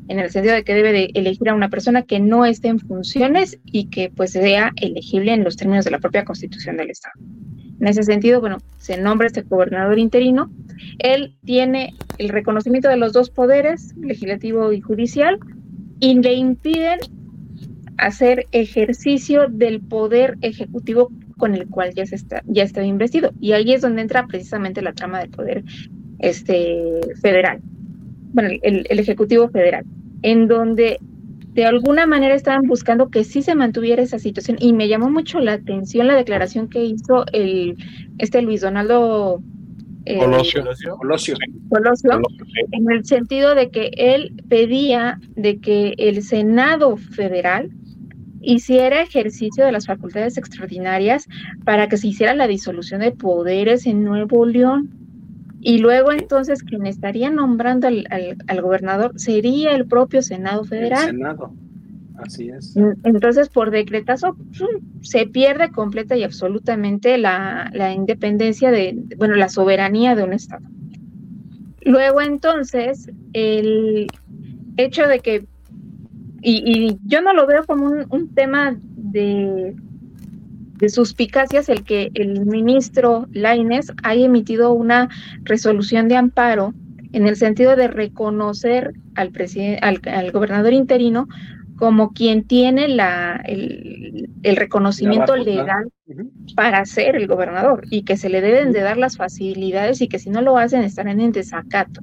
en el sentido de que debe de elegir a una persona que no esté en funciones y que pues sea elegible en los términos de la propia constitución del Estado. En ese sentido, bueno, se nombra este gobernador interino. Él tiene el reconocimiento de los dos poderes, legislativo y judicial, y le impiden hacer ejercicio del poder ejecutivo con el cual ya se está ya está investido. Y ahí es donde entra precisamente la trama del poder este federal. Bueno el, el ejecutivo federal en donde de alguna manera estaban buscando que sí se mantuviera esa situación. Y me llamó mucho la atención la declaración que hizo el este Luis Donaldo eh, Colosio. Colosio. Colosio, en el sentido de que él pedía de que el Senado federal hiciera ejercicio de las facultades extraordinarias para que se hiciera la disolución de poderes en Nuevo León. Y luego entonces quien estaría nombrando al, gobernador sería el propio Senado Federal. El Senado, así es. Entonces, por decretazo, se pierde completa y absolutamente la, la independencia de, bueno, la soberanía de un Estado. Luego entonces, el hecho de que, y, yo no lo veo como un, un tema de de suspicacias el que el ministro Laines haya emitido una resolución de amparo en el sentido de reconocer al, al, gobernador interino como quien tiene la, el, reconocimiento legal para ser el gobernador y que se le deben de dar las facilidades y que si no lo hacen estarán en desacato.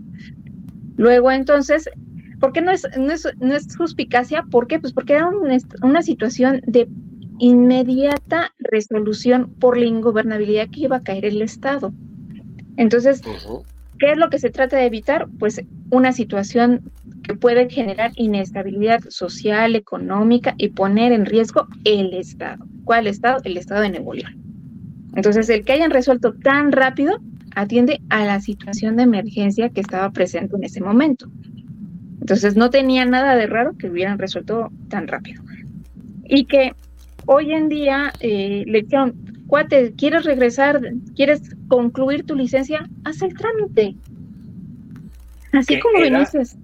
Luego entonces, ¿por qué no es, no es, no es suspicacia? ¿Por qué? Pues porque era una situación de inmediata resolución por la ingobernabilidad que iba a caer el Estado. Entonces, ¿qué es lo que se trata de evitar? Pues una situación que puede generar inestabilidad social, económica y poner en riesgo el Estado. ¿Cuál Estado? El Estado de Nuevo León. Entonces, el que hayan resuelto tan rápido atiende a la situación de emergencia que estaba presente en ese momento. Entonces, no tenía nada de raro que hubieran resuelto tan rápido. Y que hoy en día eh, le dijeron, cuate, ¿quieres regresar? ¿Quieres concluir tu licencia? Haz el trámite. Así como dices.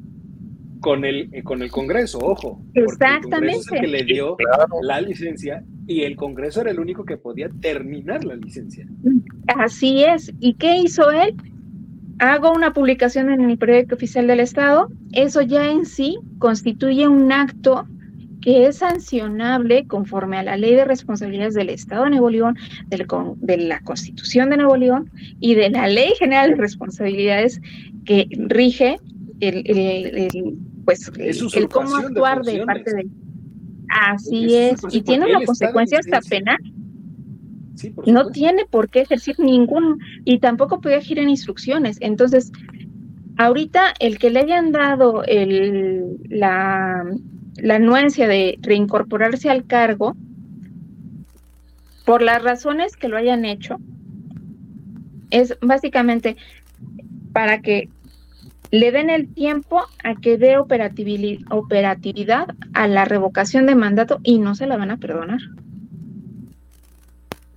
Con el, eh, con el Congreso, ojo. Exactamente. El que le dio la licencia y el Congreso era el único que podía terminar la licencia. Así es. ¿Y qué hizo él? Hago una publicación en el periódico oficial del Estado. Eso ya en sí constituye un acto que es sancionable conforme a la Ley de Responsabilidades del Estado de Nuevo León, de la Constitución de Nuevo León y de la Ley General de Responsabilidades que rige el, pues el cómo actuar de, parte de así es, y tiene una consecuencia hasta penal no tiene por qué ejercer ningún y tampoco puede girar instrucciones entonces ahorita el que le hayan dado el, la la anuencia de reincorporarse al cargo, por las razones que lo hayan hecho, es básicamente para que le den el tiempo a que dé operatividad a la revocación de mandato y no se la van a perdonar.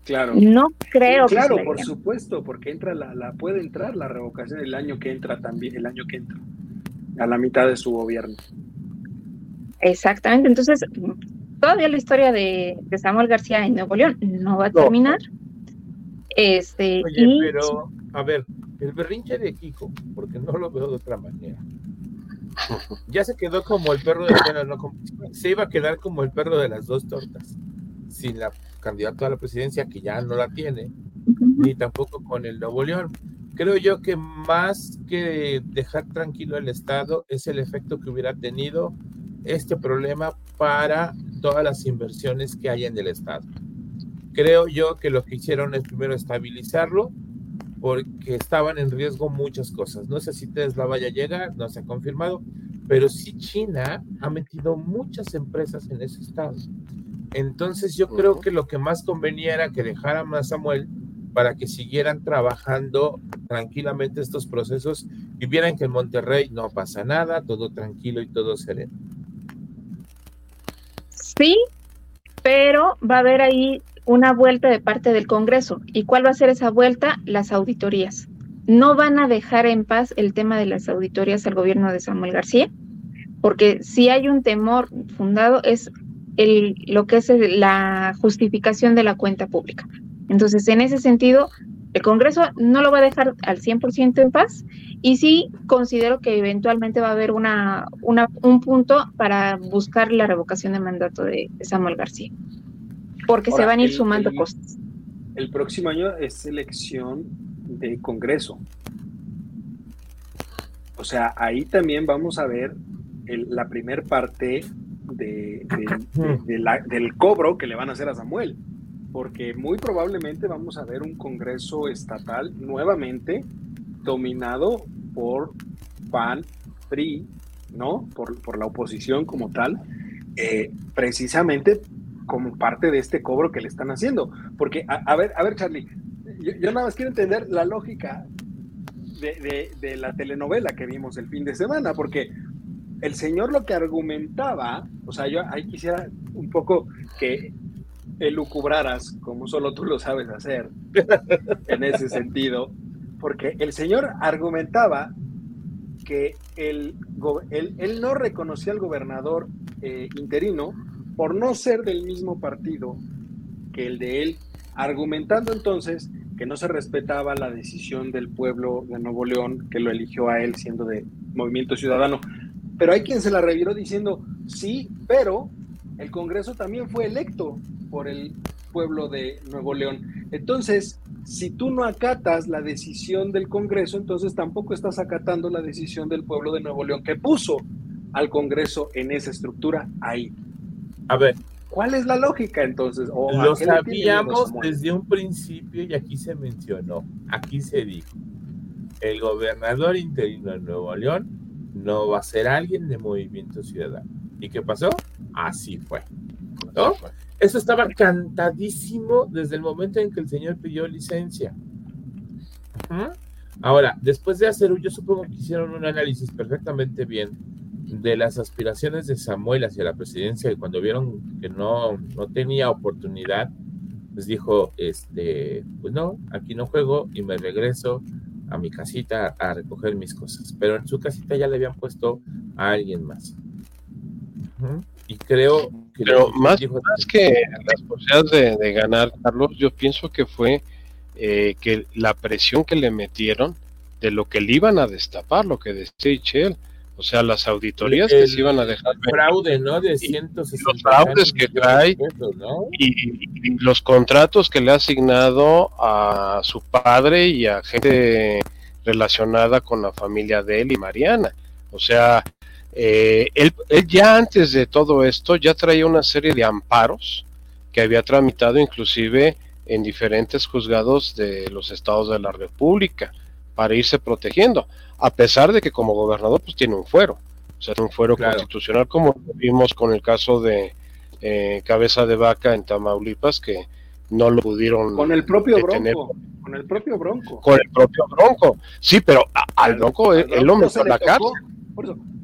Claro. No creo claro, por supuesto, porque entra la, la, puede entrar la revocación el año que entra también, el año que entra, a la mitad de su gobierno. Exactamente, entonces todavía la historia de, Samuel García en Nuevo León no va a terminar. Este, Oye, pero, a ver, el berrinche de Kiko, porque no lo veo de otra manera. Ya se quedó como el perro de se iba a quedar como el perro de las dos tortas, sin la candidata a la presidencia que ya no la tiene, ni tampoco con el Nuevo León. Creo yo que más que dejar tranquilo el Estado es el efecto que hubiera tenido este problema para todas las inversiones que hay en el Estado. Creo yo que lo que hicieron es primero estabilizarlo, porque estaban en riesgo muchas cosas. No sé si Tesla vaya a llegar, no se ha confirmado, pero sí China ha metido muchas empresas en ese estado. Entonces yo creo que lo que más convenía era que dejaran a Samuel para que siguieran trabajando tranquilamente estos procesos y vieran que en Monterrey no pasa nada, todo tranquilo y todo sereno. Sí, pero va a haber ahí una vuelta de parte del Congreso. ¿Y cuál va a ser esa vuelta? Las auditorías. No van a dejar en paz el tema de las auditorías al gobierno de Samuel García, porque si hay un temor fundado es el, lo que es la justificación de la cuenta pública. Entonces, en ese sentido, el Congreso no lo va a dejar al 100% en paz y sí considero que eventualmente va a haber una, un punto para buscar la revocación de mandato de Samuel García porque se van a ir sumando cosas. El próximo año es elección de Congreso. O sea, ahí también vamos a ver la primer parte de, del cobro que le van a hacer a Samuel, porque muy probablemente vamos a ver un Congreso estatal nuevamente dominado por PAN, PRI, ¿no? Por, por la oposición como tal, eh, precisamente como parte de este cobro que le están haciendo. Porque, a, ver, a ver, Charlie, yo, nada más quiero entender la lógica de, la telenovela que vimos el fin de semana, porque el señor lo que argumentaba, o sea, yo ahí quisiera un poco que elucubraras, como solo tú lo sabes hacer, en ese sentido, porque el señor argumentaba que él, él, no reconocía al gobernador eh, interino por no ser del mismo partido que el de él, argumentando entonces que no se respetaba la decisión del pueblo de Nuevo León que lo eligió a él siendo de Movimiento Ciudadano. Pero hay quien se la reviró diciendo, sí, pero el Congreso también fue electo por el pueblo de Nuevo León. Entonces, si tú no acatas la decisión del Congreso, entonces tampoco estás acatando la decisión del pueblo de Nuevo León que puso al Congreso en esa estructura ahí. A ver. ¿Cuál es la lógica entonces? lo sabíamos desde un principio y aquí se mencionó, aquí se dijo, el gobernador interino de Nuevo León no va a ser alguien de Movimiento Ciudadano. ¿Y qué pasó? Así fue. ¿no? Eso estaba cantadísimo desde el momento en que el señor pidió licencia. Ahora, después de hacer, yo supongo que hicieron un análisis perfectamente bien de las aspiraciones de Samuel hacia la presidencia y cuando vieron que no, no tenía oportunidad, les dijo, este, pues no, aquí no juego y me regreso a mi casita a recoger mis cosas. Pero en su casita ya le habían puesto a alguien más. Y creo que... Pero más, que las posibilidades de, ganar, Carlos, yo pienso que fue eh, que la presión que le metieron de lo que le iban a destapar, lo que decía Michelle o sea, las auditorías que se iban a dejar. Fraude, ¿no? De 160 Los fraudes que trae y, los contratos que le ha asignado a su padre y a gente relacionada con la familia de él y Mariana. O sea, eh, él, él ya antes de todo esto ya traía una serie de amparos que había tramitado inclusive en diferentes juzgados de los estados de la República para irse protegiendo a pesar de que como gobernador pues tiene un fuero, o sea, un fuero constitucional como vimos con el caso de eh, Cabeza de Vaca en Tamaulipas, que no lo pudieron con el propio bronco con el propio bronco. Con el propio bronco. Sí pero al bronco, él, lo metió en la cárcel.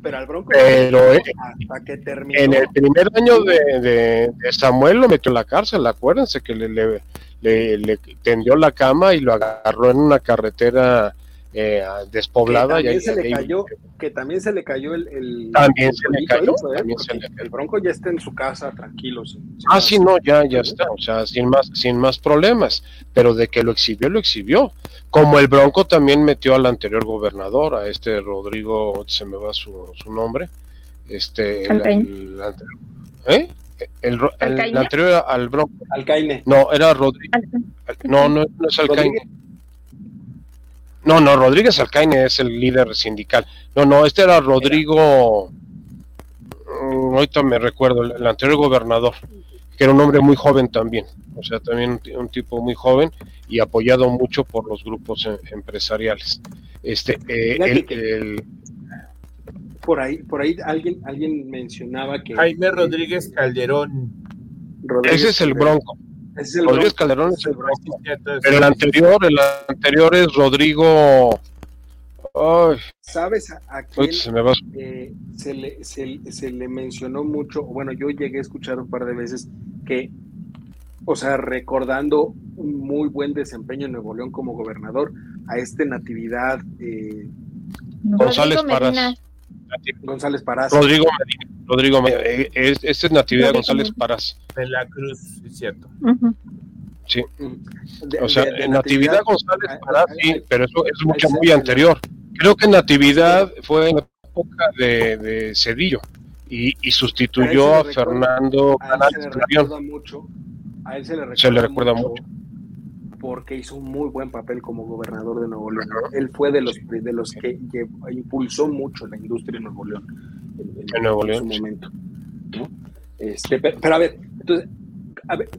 pero al bronco pero hasta que terminó. en el primer año de, Samuel lo metió en la cárcel acuérdense que le, le, le, tendió la cama y lo agarró en una carretera eh, despoblada. Que también, y se le cayó, que también se le cayó el... el también se le cayó. ¿eh? también se le cayó. El Bronco ya está en su casa, tranquilo. Sin, sin ah, sí, no, ya, ya está, o sea, sin más, sin más problemas, pero de que lo exhibió, lo exhibió. Como el Bronco también metió al anterior gobernador, a este Rodrigo, se me va su, su nombre, este... El, el, el, ¿Eh? El, el, anterior al Bronco. Alcaine. No, era Rodrigo. No, no, no es Alcaine. No, no, Rodríguez Alcaine es el líder sindical. No, no, este era Rodrigo. Mm, ahorita me recuerdo, el, anterior gobernador, que era un hombre muy joven también. O sea, también un, un tipo muy joven y apoyado mucho por los grupos en, empresariales. Este, eh, el, el, por ahí, por ahí alguien, alguien mencionaba que Jaime Rodríguez Calderón. Rodríguez Ese es el Bronco. Es el Rodríguez. Calderón es el Bronco. Pero el anterior, el anterior es Rodrigo. Ay. ¿Sabes a, quién se, me va. Eh, se, le, se, se, le mencionó mucho? Bueno, yo llegué a escuchar un par de veces que, o sea, recordando un muy buen desempeño en Nuevo León como gobernador, a este Natividad eh, González Parás. González Parás. Rodrigo Medina, Rodrigo Medina. Eh, es, es Natividad González Parás. De la Cruz, es cierto. Uh -huh. Sí. De, o sea, de, de Natividad, Natividad, González Parás, sí, pero eso es mucho muy anterior. Creo que Natividad fue en la época de, de Cedillo y, y sustituyó a, a Fernando Canales. Se le recuerda mucho. A él se le recuerda, se le recuerda mucho, mucho porque hizo un muy buen papel como gobernador de Nuevo León. Él fue de los de los que, que impulsó mucho la industria en Nuevo León en, en, en Nuevo León, su momento. ¿no? Este, pero, pero, a ver, entonces, a ver,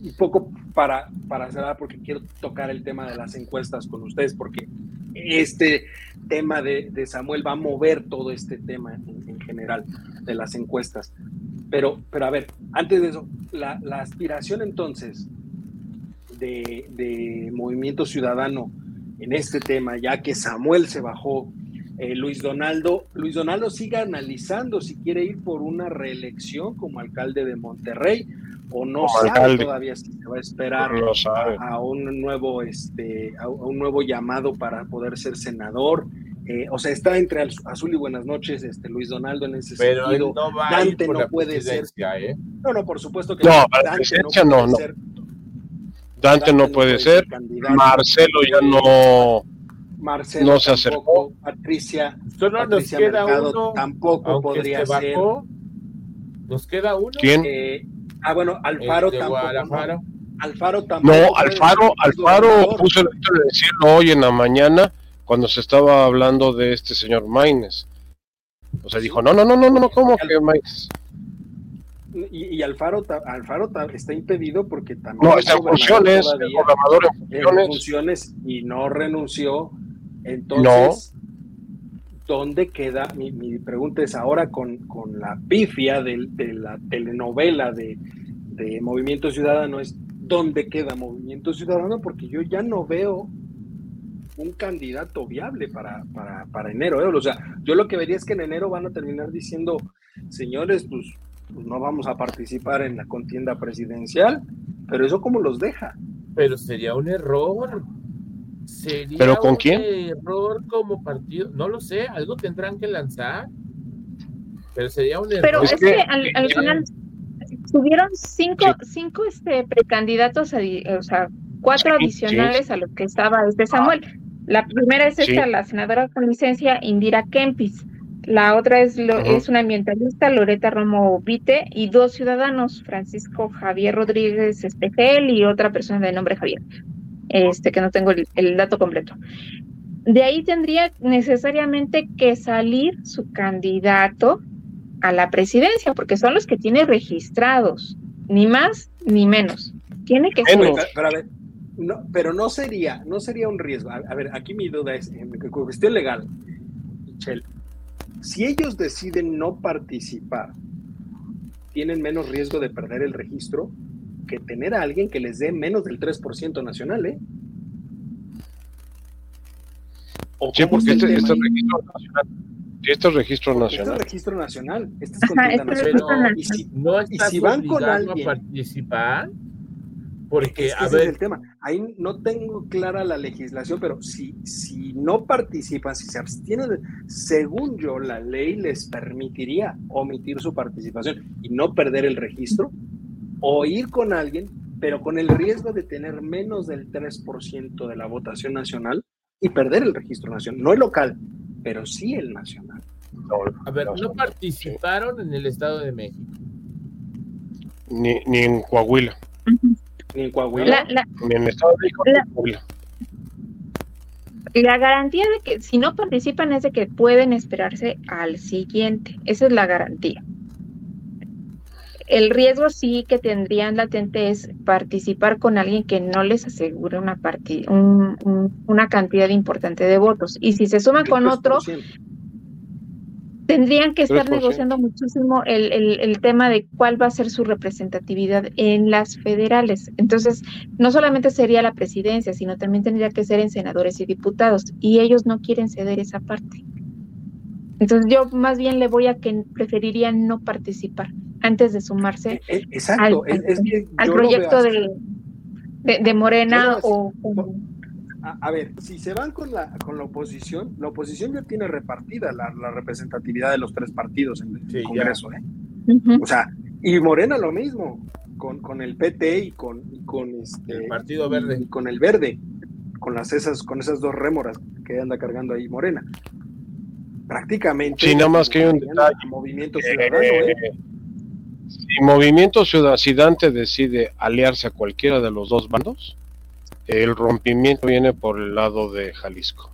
un poco para, para cerrar, porque quiero tocar el tema de las encuestas con ustedes, porque este tema de, de Samuel va a mover todo este tema en, en, general de las encuestas. Pero, pero a ver, antes de eso, la, la aspiración entonces de, de, Movimiento Ciudadano en este tema, ya que Samuel se bajó, eh, Luis Donaldo, Luis Donaldo sigue analizando si quiere ir por una reelección como alcalde de Monterrey o no como sabe alcalde. todavía si se va a esperar no a, un nuevo este a, un nuevo llamado para poder ser senador. Eh, o sea, está entre azul y buenas noches, este Luis Donaldo en ese Pero sentido. No Dante no puede ser. ¿eh? No, no, por supuesto que no. Dante no, puede ser Dante, no puede ser, Marcelo ya no, Marcelo no se acercó, Patricia, Solo Patricia nos queda Mercado uno, tampoco podría se ser. bajó, Nos queda uno. ¿Quién? Eh, ah, bueno, Alfaro El de tampoco. No. Alfaro tampoco. No, Alfaro, Alfaro puso el hecho de decirlo hoy en la mañana cuando se estaba hablando de este señor Maines. O sea, dijo, no, no, no, no, no, ¿cómo que Maines? Y, y, Alfaro, Alfaro está impedido porque también no, está en funciones, el gobernador en funciones. en funciones. y no renunció. Entonces, no. ¿dónde queda? Mi, mi, pregunta es ahora con, con la pifia de, de la telenovela de, de, Movimiento Ciudadano, es ¿dónde queda Movimiento Ciudadano? Porque yo ya no veo un candidato viable para, para, para enero. ¿eh? O sea, yo lo que vería es que en enero van a terminar diciendo, señores, pues pues no vamos a participar en la contienda presidencial, pero eso cómo los deja. Pero sería un error. Sería ¿Pero con un quién? error como partido. No lo sé, algo tendrán que lanzar. Pero sería un error. Pero es, es que, que, al, al, final tuvieron cinco, sí. cinco este, precandidatos, o sea, cuatro sí, adicionales sí. a lo que estaba este Samuel. La primera es esta, la senadora con licencia Indira Kempis. La otra es, lo, uh -huh. es una ambientalista, Loreta Romo Vite, y dos ciudadanos, Francisco Javier Rodríguez Espejel y otra persona de nombre Javier, este que no tengo el, el dato completo. De ahí tendría necesariamente que salir su candidato a la presidencia, porque son los que tiene registrados, ni más ni menos. Tiene que ser. Pero, pero, a ver, no, pero no sería, no sería un riesgo. A, a ver, aquí mi duda es, en cuestión legal, Michelle, si ellos deciden no participar, tienen menos riesgo de perder el registro que tener a alguien que les dé menos del 3% nacional, ¿eh? ¿O sí, porque este, este, registro nacional. Este es registro nacional. Este es registro nacional. Este es Ajá, este nacional. No, y si, no y si van con alguien. a participar. Porque, a ver. Es el tema. Ahí no tengo clara la legislación, pero si, si no participan, si se abstienen, según yo, la ley les permitiría omitir su participación y no perder el registro o ir con alguien, pero con el riesgo de tener menos del 3% de la votación nacional y perder el registro nacional. No el local, pero sí el nacional. a ver, ¿no participaron en el Estado de México? Ni, ni en Coahuila. Ni en Coahuila. ni en el Estado de México, la, Coahuila. La garantía de que si no participan es de que pueden esperarse al siguiente. Esa es la garantía. El riesgo sí que tendrían latente es participar con alguien que no les asegure una, una cantidad importante de votos. Y si se suman con otro, tendrían que estar negociando muchísimo el, el, tema de cuál va a ser su representatividad en las federales. Entonces, no solamente sería la presidencia, sino también tendría que ser en senadores y diputados. Y ellos no quieren ceder esa parte. Entonces, yo más bien le voy a que preferiría no participar antes de sumarse e, e, al, proyecto de, de, Morena o... A, ver, si se van con la, con la oposición, la oposición ya tiene repartida la, representatividad de los tres partidos en el Congreso. ¿eh? O sea, y Morena lo mismo, con, con el PT y con, con este, el Partido Verde. Y con el Verde, con, las esas, con esas dos rémoras que anda cargando ahí Morena. Prácticamente. Sí, nada más que un Movimiento Ciudadano, ¿eh? ¿eh? Si Movimiento Ciudadante decide aliarse a cualquiera de los dos bandos, el rompimiento viene por el lado de Jalisco.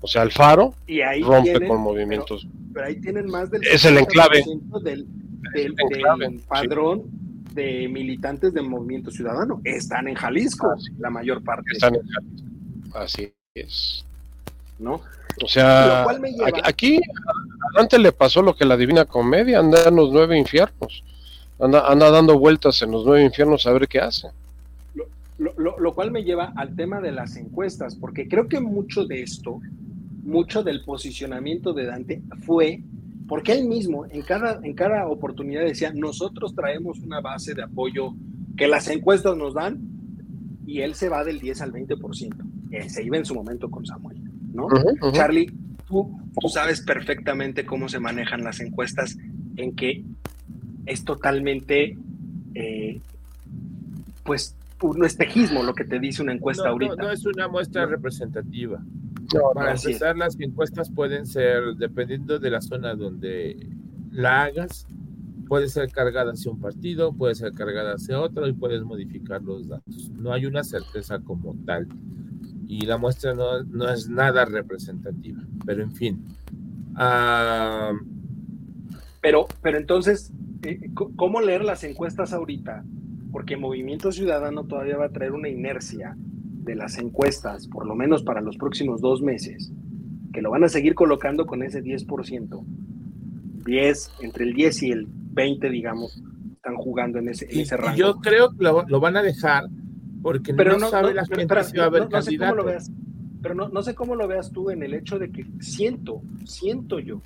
O sea, Alfaro rompe con movimientos. Pero, ahí tienen más del es el enclave del, padrón de militantes del Movimiento Ciudadano. Están en Jalisco, la mayor parte. Están en Jalisco. Así es. ¿No? O sea, aquí antes le pasó lo que la Divina Comedia, anda en los nueve infiernos, anda, anda dando vueltas en los nueve infiernos a ver qué hace. Lo, lo, cual me lleva al tema de las encuestas, porque creo que mucho de esto, mucho del posicionamiento de Dante fue porque él mismo en cada, en cada oportunidad decía, nosotros traemos una base de apoyo que las encuestas nos dan y él se va del 10 al 20%. Eh, se iba en su momento con Samuel. ¿no? Charlie, tú, tú sabes perfectamente cómo se manejan las encuestas, en que es totalmente, eh, pues, un espejismo lo que te dice una encuesta ahorita. No, es una muestra representativa. Para empezar, las encuestas pueden ser, dependiendo de la zona donde la hagas, puede ser cargada hacia un partido, puede ser cargada hacia otro y puedes modificar los datos. No hay una certeza como tal y la muestra no, es nada representativa, pero en fin. Ah, pero, pero entonces, eh, ¿cómo leer las encuestas ahorita? Porque Movimiento Ciudadano todavía va a traer una inercia de las encuestas, por lo menos para los próximos dos meses, que lo van a seguir colocando con ese 10%. 10, entre el 10 y el 20, digamos, están jugando en ese, en ese rango. Yo creo que lo van a dejar porque pero no, sabe la gente si va a haber candidato. pero no, no sé cómo lo veas tú en el hecho de que siento, siento yo,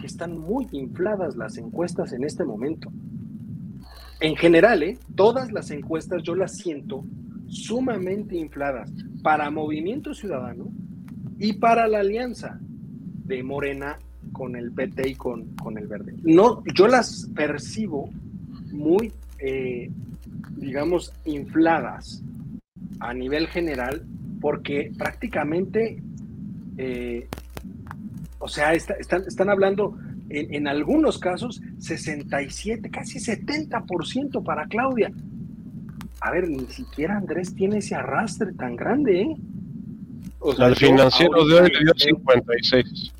que están muy infladas las encuestas en este momento. En general, ¿eh? todas las encuestas yo las siento sumamente infladas para Movimiento Ciudadano y para la alianza de Morena con el PT y con, con el Verde. No, yo las percibo muy, eh, digamos, infladas a nivel general, porque prácticamente, eh, o sea, están, están hablando en, algunos casos 67, casi 70% para Claudia. A ver, ni siquiera Andrés tiene ese arrastre tan grande, ¿eh? Al financiero de hoy le dio 56.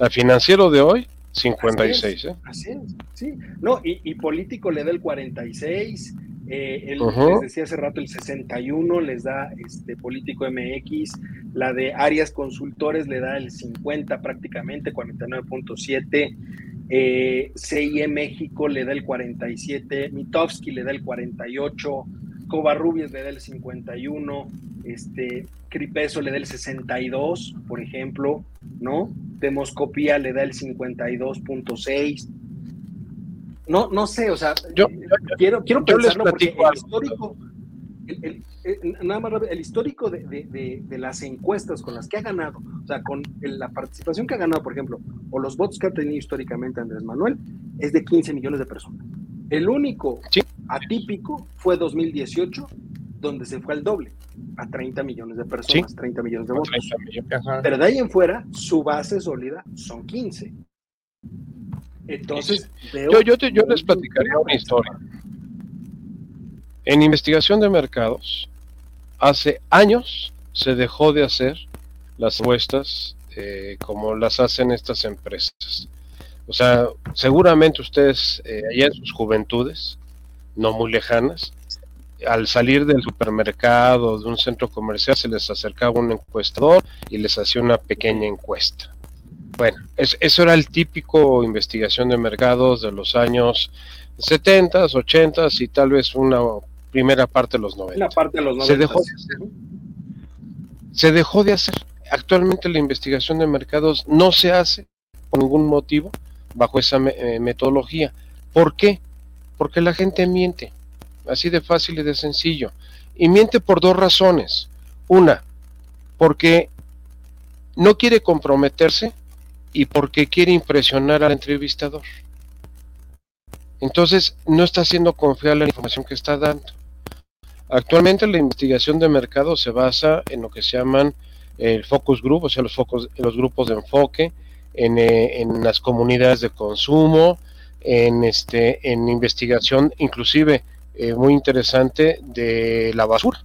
Al financiero de hoy, 56, ¿eh? Así es, sí. No, y, y político le da el 46, eh, Les decía hace rato el 61 les da este Político MX, la de Arias Consultores le da el 50 prácticamente, 49.7, eh, CIE México le da el 47, Mitowski le da el 48, Covarrubias le da el 51, este, Cripeso le da el 62, por ejemplo, ¿no? Demoscopía le da el 52.6 no, no sé, o sea, yo, quiero, quiero pensarlo porque el histórico, nada más el histórico de, las encuestas con las que ha ganado, o sea, con la participación que ha ganado, por ejemplo, o los votos que ha tenido históricamente Andrés Manuel, es de 15 millones de personas. El único atípico fue 2018, donde se fue al doble, a 30 millones de personas, 30 millones de votos. Pero de ahí en fuera, su base sólida son 15. Entonces, yo, yo, yo les platicaría una historia. En investigación de mercados, hace años se dejó de hacer las encuestas eh, como las hacen estas empresas. O sea, seguramente ustedes eh, allá en sus juventudes, no muy lejanas, al salir del supermercado, de un centro comercial, se les acercaba un encuestador y les hacía una pequeña encuesta. Bueno, eso era el típico investigación de mercados de los años 70, 80 y tal vez una primera parte de los 90. parte de los 90. Se dejó de hacer. Se dejó de hacer. Actualmente la investigación de mercados no se hace por ningún motivo bajo esa eh, metodología. ¿Por qué? Porque la gente miente. Así de fácil y de sencillo. Y miente por dos razones. Una, porque no quiere comprometerse y porque quiere impresionar al entrevistador. Entonces, no está siendo confiable la información que está dando. Actualmente la investigación de mercado se basa en lo que se llaman el focus group, o sea, los, focos, los grupos de enfoque, en, eh, en, las comunidades de consumo, en, este, en investigación, inclusive eh, muy interesante, de la basura.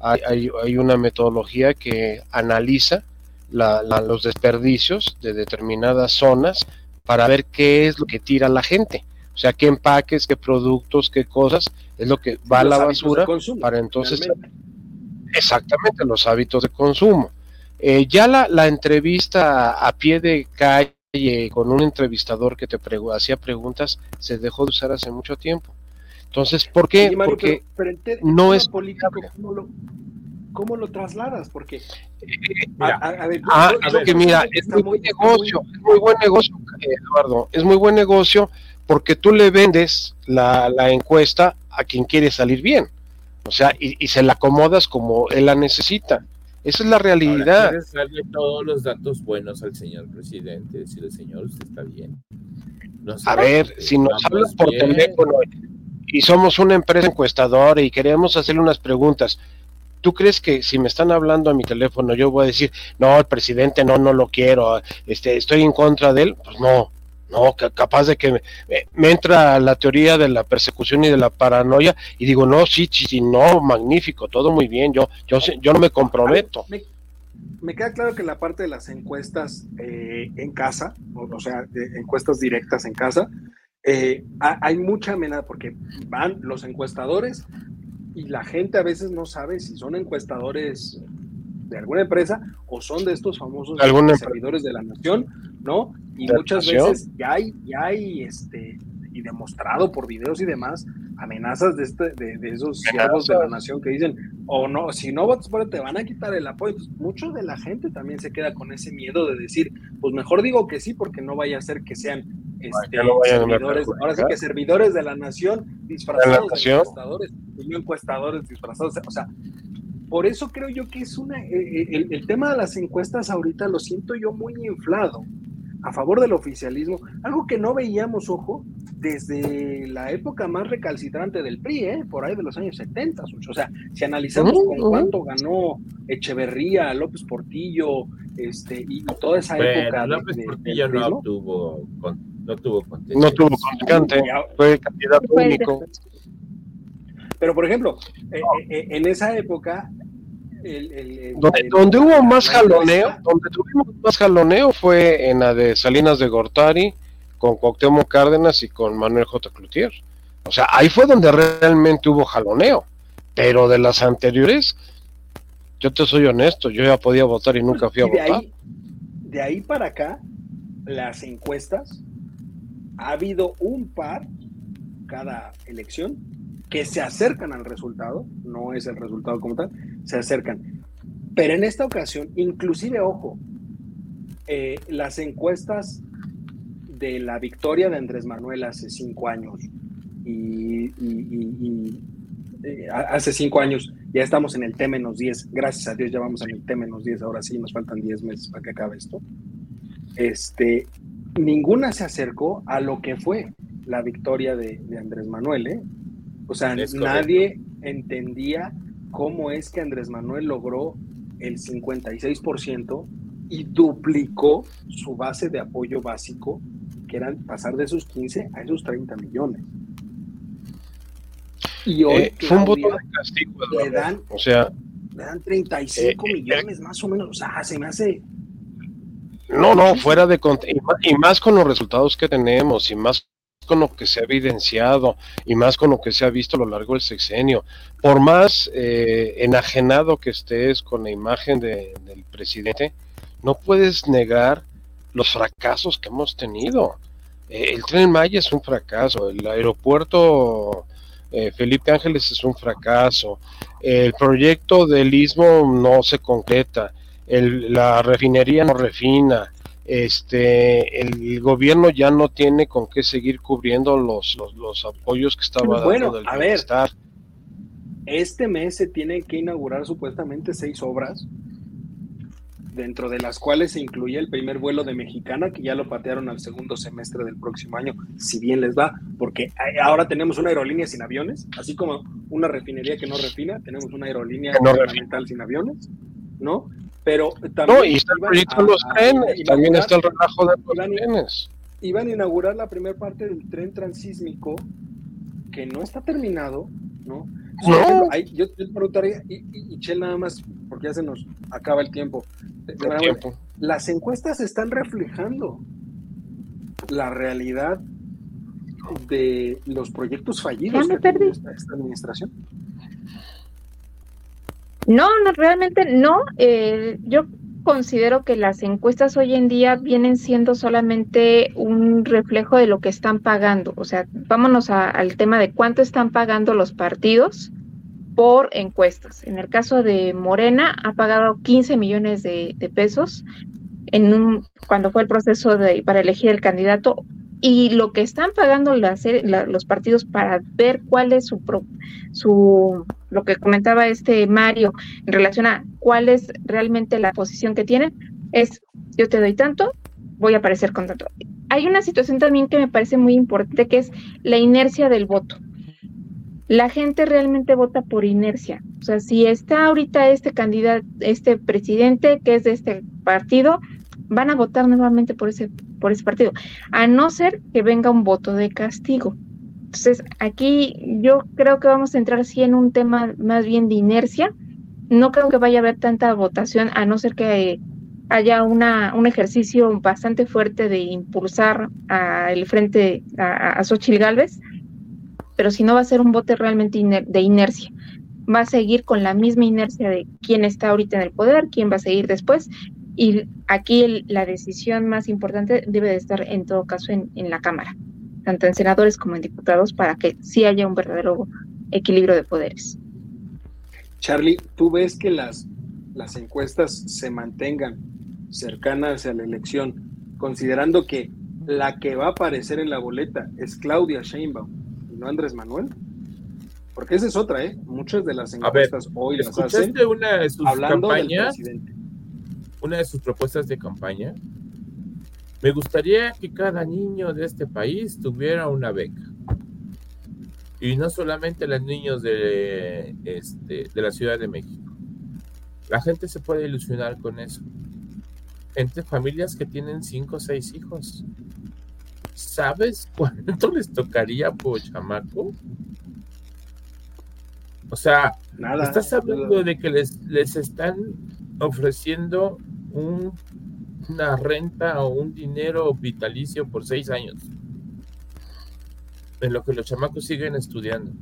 Hay, hay, una metodología que analiza los desperdicios de determinadas zonas para ver qué es lo que tira la gente. O sea, qué empaques, qué productos, qué cosas es lo que va a la basura para entonces... Exactamente, los hábitos de consumo. Eh, ya la, la, entrevista a, pie de calle con un entrevistador que te hacía preguntas se dejó de usar hace mucho tiempo. Entonces, ¿por qué? Porque no es político. ¿Cómo lo, trasladas? Porque, mira, a, ver, ah, que mira, es muy buen negocio, es muy buen negocio, Eduardo, es muy buen negocio porque tú le vendes la, la encuesta a quien quiere salir bien. O sea, y, se la acomodas como él la necesita. Esa es la realidad. Ahora, darle todos los datos buenos al señor presidente, decirle, señor, usted está bien. a ver, si nos hablas por teléfono y somos una empresa encuestadora y queremos hacerle unas preguntas, ¿tú crees que si me están hablando a mi teléfono yo voy a decir, no, el presidente no, no lo quiero, este, estoy en contra de él? Pues no, no, capaz de que me, entra la teoría de la persecución y de la paranoia y digo, no, sí, sí, sí, no, magnífico, todo muy bien, yo, yo, yo no me comprometo. Me, queda claro que la parte de las encuestas eh, en casa, o, sea, encuestas directas en casa, eh, hay mucha amenaza porque van los encuestadores y la gente a veces no sabe si son encuestadores de alguna empresa o son de estos famosos servidores de la nación, ¿no? Y muchas veces ya hay, ya hay este, y demostrado por videos y demás, amenazas de, este, de, esos siervos de la nación que dicen, o no, si no votas por te van a quitar el apoyo. Pues, mucho de la gente también se queda con ese miedo de decir, pues mejor digo que sí, porque no vaya a ser que sean este, servidores, ahora sí que servidores de la nación disfrazados de encuestadores, y no encuestadores disfrazados. O sea, por eso creo yo que es una, eh, eh, el, tema de las encuestas ahorita lo siento yo muy inflado a favor del oficialismo, algo que no veíamos, ojo, desde la época más recalcitrante del PRI, ¿eh? por ahí de los años 70. O sea, si analizamos con cuánto ganó Echeverría, López Portillo, este, y, toda esa época. López Portillo no obtuvo, no tuvo No tuvo fue candidato único. Pero, por ejemplo, eh, eh, en esa época donde, hubo más jaloneo, donde tuvimos más jaloneo fue en la de Salinas de Gortari, con Cuauhtémoc Cárdenas y con Manuel J. Cloutier. O sea, ahí fue donde realmente hubo jaloneo. Pero de las anteriores, yo te soy honesto, yo ya podía votar y nunca fui a votar. de ahí para acá, las encuestas, ha habido un par cada elección que se acercan al resultado, no es el resultado como tal, se acercan. Pero en esta ocasión, inclusive, ojo, eh, las encuestas de la victoria de Andrés Manuel hace cinco años y, eh, hace cinco años, ya estamos en el T-10, gracias a Dios ya vamos en el T-10, ahora sí, nos faltan 10 meses para que acabe esto. Este, ninguna se acercó a lo que fue la victoria de, Andrés Manuel, ¿eh? O sea, nadie entendía cómo es que Andrés Manuel logró el 56% y duplicó su base de apoyo básico, que eran pasar de esos 15 a esos 30 millones. Y hoy eh, fue un voto de castigo, le dan, o sea, le dan 35 eh, eh, millones más o menos, o sea, se me hace no, no, fuera de y más con los resultados que tenemos y más con lo que se ha evidenciado y más con lo que se ha visto a lo largo del sexenio. Por más eh, enajenado que estés con la imagen del presidente, no puedes negar los fracasos que hemos tenido. Eh, el tren Maya es un fracaso, el aeropuerto eh, Felipe Ángeles es un fracaso, el proyecto del istmo no se concreta, la refinería no refina, este, el gobierno ya no tiene con qué seguir cubriendo los, los, apoyos que estaba dando del a bienestar. este mes se tiene que inaugurar supuestamente seis obras, dentro de las cuales se incluye el primer vuelo de Mexicana, que ya lo patearon al segundo semestre del próximo año, si bien les va, porque ahora tenemos una aerolínea sin aviones, así como una refinería que no refina, tenemos una aerolínea fundamental sin aviones, ¿no? Pero también. No, y está el proyecto los trenes, también está el relajo de los trenes. Iban a inaugurar la primera parte del tren transísmico, que no está terminado, ¿no? No. yo, te preguntaría, y, y, Chel nada más, porque ya se nos acaba el tiempo. Las encuestas están reflejando la realidad de los proyectos fallidos de esta administración. No, no, realmente no. Eh, yo considero que las encuestas hoy en día vienen siendo solamente un reflejo de lo que están pagando. O sea, vámonos al tema de cuánto están pagando los partidos por encuestas. En el caso de Morena, ha pagado 15 millones de, pesos en un, cuando fue el proceso de, para elegir el candidato y lo que están pagando los partidos para ver cuál es su, su, lo que comentaba este Mario en relación a cuál es realmente la posición que tienen, es yo te doy tanto, voy a aparecer con tanto. Hay una situación también que me parece muy importante, que es la inercia del voto. La gente realmente vota por inercia. O sea, si está ahorita este candidato, este presidente que es de este partido, van a votar nuevamente por ese, por ese partido, a no ser que venga un voto de castigo. Entonces, aquí yo creo que vamos a entrar así en un tema más bien de inercia. No creo que vaya a haber tanta votación, a no ser que haya una, un ejercicio bastante fuerte de impulsar al frente a, a Xochitl Galvez, pero si no va a ser un voto realmente de inercia. Va a seguir con la misma inercia de quién está ahorita en el poder, quién va a seguir después, y aquí la decisión más importante debe de estar en todo caso en, la Cámara, tanto en senadores como en diputados, para que sí haya un verdadero equilibrio de poderes. Charlie, ¿tú ves que las, las encuestas se mantengan cercanas a la elección, considerando que la que va a aparecer en la boleta es Claudia Sheinbaum y no Andrés Manuel? Porque esa es otra, ¿eh? Muchas de las encuestas hoy las hacen una de sus hablando campañas? del presidente una de sus propuestas de campaña, me gustaría que cada niño de este país tuviera una beca. Y no solamente los niños de, este, de la Ciudad de México. La gente se puede ilusionar con eso. Entre familias que tienen cinco o seis hijos. ¿Sabes cuánto les tocaría por chamaco? O sea, estás hablando de que les, les están ofreciendo una renta o un dinero vitalicio por seis años. En lo que los chamacos siguen estudiando,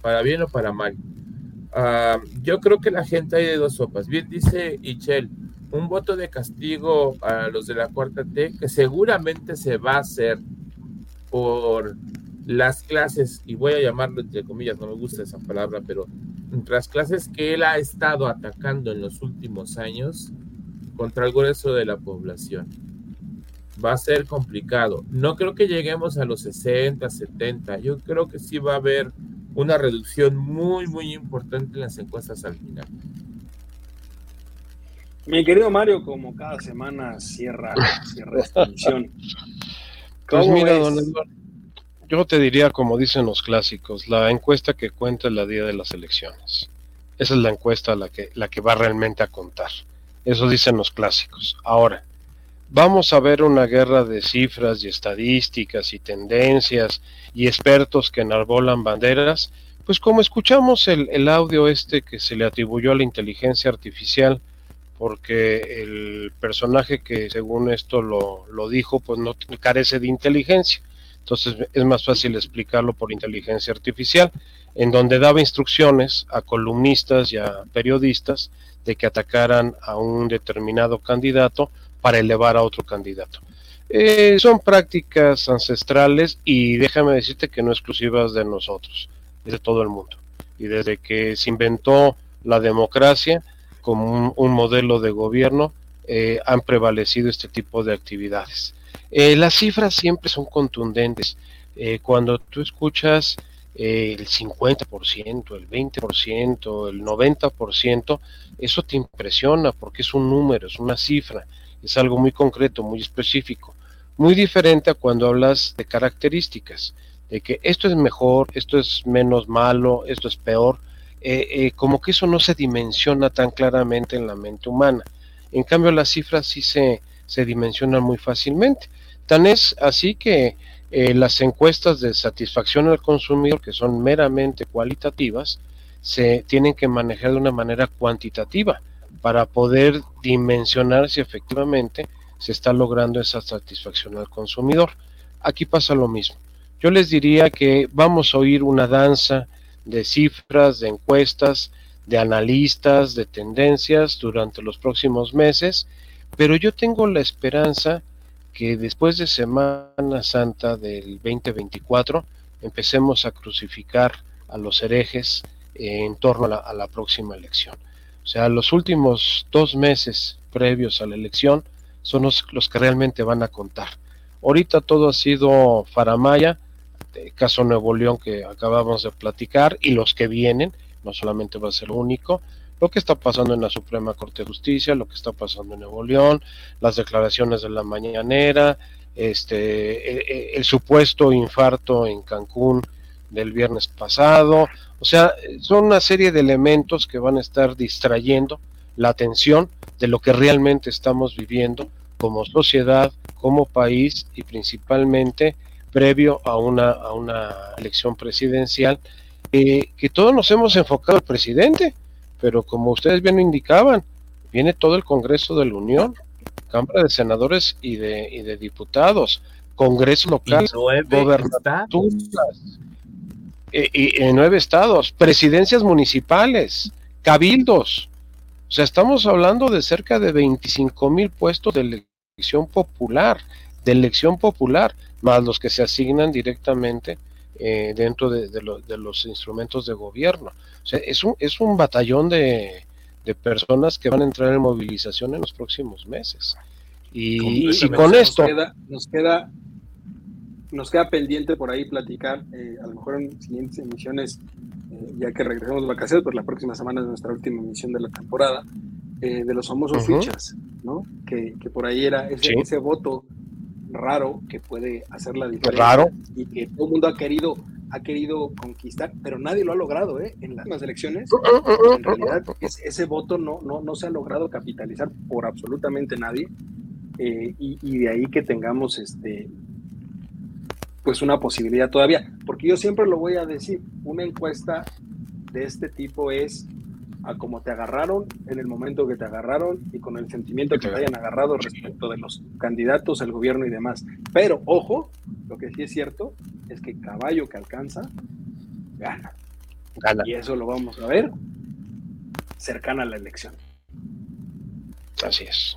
para bien o para mal. Ah, yo creo que la gente hay de dos sopas. Bien dice Ichel, un voto de castigo a los de la cuarta T, que seguramente se va a hacer por las clases, y voy a llamarlo entre comillas, no me gusta esa palabra, pero las clases que él ha estado atacando en los últimos años, contra el grueso de la población. Va a ser complicado. No creo que lleguemos a los 60, 70. Yo creo que sí va a haber una reducción muy, muy importante en las encuestas al final. Mi querido Mario, como cada semana cierra, cierra esta emisión. Pues mira, don Eduardo, yo te diría, como dicen los clásicos, la encuesta que cuenta el día de las elecciones. Esa es la encuesta la que, la que va realmente a contar. Eso dicen los clásicos. Ahora, vamos a ver una guerra de cifras y estadísticas y tendencias y expertos que enarbolan banderas, pues como escuchamos el, audio este que se le atribuyó a la inteligencia artificial, porque el personaje que según esto lo, lo dijo, pues no carece de inteligencia. Entonces es más fácil explicarlo por inteligencia artificial, en donde daba instrucciones a columnistas y a periodistas de que atacaran a un determinado candidato para elevar a otro candidato. Eh, son prácticas ancestrales y déjame decirte que no exclusivas de nosotros, es de todo el mundo. Y desde que se inventó la democracia, como un, modelo de gobierno, eh, han prevalecido este tipo de actividades. Eh, las cifras siempre son contundentes. Cuando tú escuchas el 50%, el 20%, el 90%, eso te impresiona porque es un número, es una cifra, es algo muy concreto, muy específico, muy diferente a cuando hablas de características, de que esto es mejor, esto es menos malo, esto es peor, eh, eh, como que eso no se dimensiona tan claramente en la mente humana. En cambio, las cifras sí se, se dimensionan muy fácilmente. Tan es así que eh, las encuestas de satisfacción al consumidor, que son meramente cualitativas, se tienen que manejar de una manera cuantitativa para poder dimensionar si efectivamente se está logrando esa satisfacción al consumidor. Aquí pasa lo mismo. Yo les diría que vamos a oír una danza de cifras, de encuestas, de analistas, de tendencias durante los próximos meses, pero yo tengo la esperanza que después de Semana Santa del 2024 empecemos a crucificar a los herejes en torno a la, próxima elección. O sea, los últimos dos meses previos a la elección son los, los que realmente van a contar. Ahorita todo ha sido faramaya, caso Nuevo León que acabamos de platicar y los que vienen, no solamente va a ser único, lo que está pasando en la Suprema Corte de Justicia, lo que está pasando en Nuevo León, las declaraciones de la mañanera, este, el, supuesto infarto en Cancún del viernes pasado, o sea, son una serie de elementos que van a estar distrayendo la atención de lo que realmente estamos viviendo como sociedad, como país y principalmente previo a una, a una elección presidencial, eh, que todos nos hemos enfocado al presidente, pero como ustedes bien lo indicaban, viene todo el Congreso de la Unión, Cámara de Senadores y de, y de Diputados, Congreso local, gobernaturas, y, en nueve estados, presidencias municipales, cabildos. O sea, estamos hablando de cerca de 25 mil puestos de elección popular, de elección popular más los que se asignan directamente eh, dentro de, los instrumentos de gobierno. O sea, es un, es un batallón de, personas que van a entrar en movilización en los próximos meses. Y, con esto... Nos queda, nos queda, pendiente por ahí platicar, eh, a lo mejor en siguientes emisiones, eh, ya que regresamos de vacaciones, por la próxima semana es nuestra última emisión de la temporada, de los famosos fichas, ¿no? Que, por ahí era ese, ese voto raro que puede hacer la diferencia raro. y que todo el mundo ha querido ha querido conquistar, pero nadie lo ha logrado ¿eh? en las elecciones. Uh, uh, uh, en realidad, ese voto no, no, no se ha logrado capitalizar por absolutamente nadie. Eh, y, de ahí que tengamos este pues una posibilidad todavía. Porque yo siempre lo voy a decir, una encuesta de este tipo es a cómo te agarraron en el momento que te agarraron y con el sentimiento que te hayan agarrado respecto de los candidatos, el gobierno y demás. Pero ojo, lo que sí es cierto es que caballo que alcanza, gana. Y eso lo vamos a ver cercana a la elección. Así es.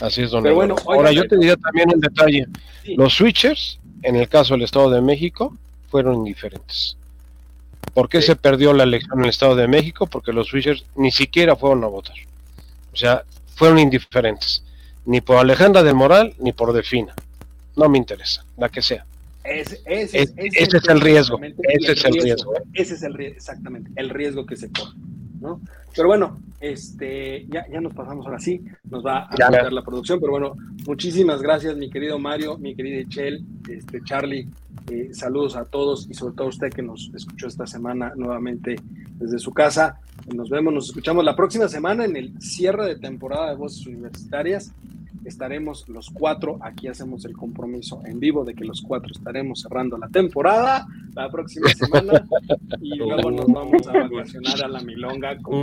Así es, don Pero bueno, Ahora yo te diría también un detalle. Los switchers, en el caso del Estado de México, fueron indiferentes. ¿Por qué se perdió la elección en el Estado de México? Porque los switchers ni siquiera fueron a votar. O sea, fueron indiferentes. Ni por Alejandra del Moral, ni por Delfina. No me interesa, la que sea. ese, es, el riesgo. Ese es el riesgo. Ese es el riesgo, exactamente, el riesgo que se corre. ¿no? Pero bueno, este, ya, ya nos pasamos ahora sí, nos va a dar la producción, pero bueno, muchísimas gracias, mi querido Mario, mi querida Chel, este, Charlie, eh, saludos a todos y sobre todo a usted que nos escuchó esta semana nuevamente desde su casa. Nos vemos, nos escuchamos la próxima semana en el cierre de temporada de Voces Universitarias estaremos los cuatro. Aquí hacemos el compromiso en vivo de que los cuatro estaremos cerrando la temporada la próxima semana y luego nos vamos a vacacionar a la milonga con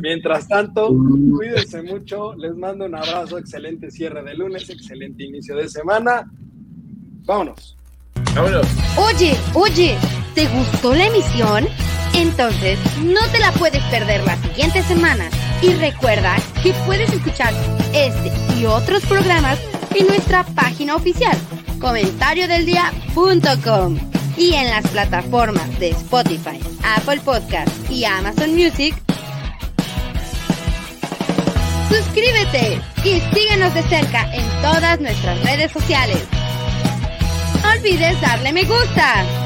Mientras tanto, cuídense mucho. Les mando un abrazo. Excelente cierre de lunes, excelente inicio de semana. Vámonos. Vámonos. Oye, oye, ¿te gustó la emisión? Entonces, no te la puedes perder la siguiente semana. Y recuerda que puedes escuchar este y otros programas en nuestra página oficial, comentariodeldia.com y en las plataformas de Spotify, Apple Podcast y Amazon Music. Suscríbete y síguenos de cerca en todas nuestras redes sociales. No olvides darle me gusta.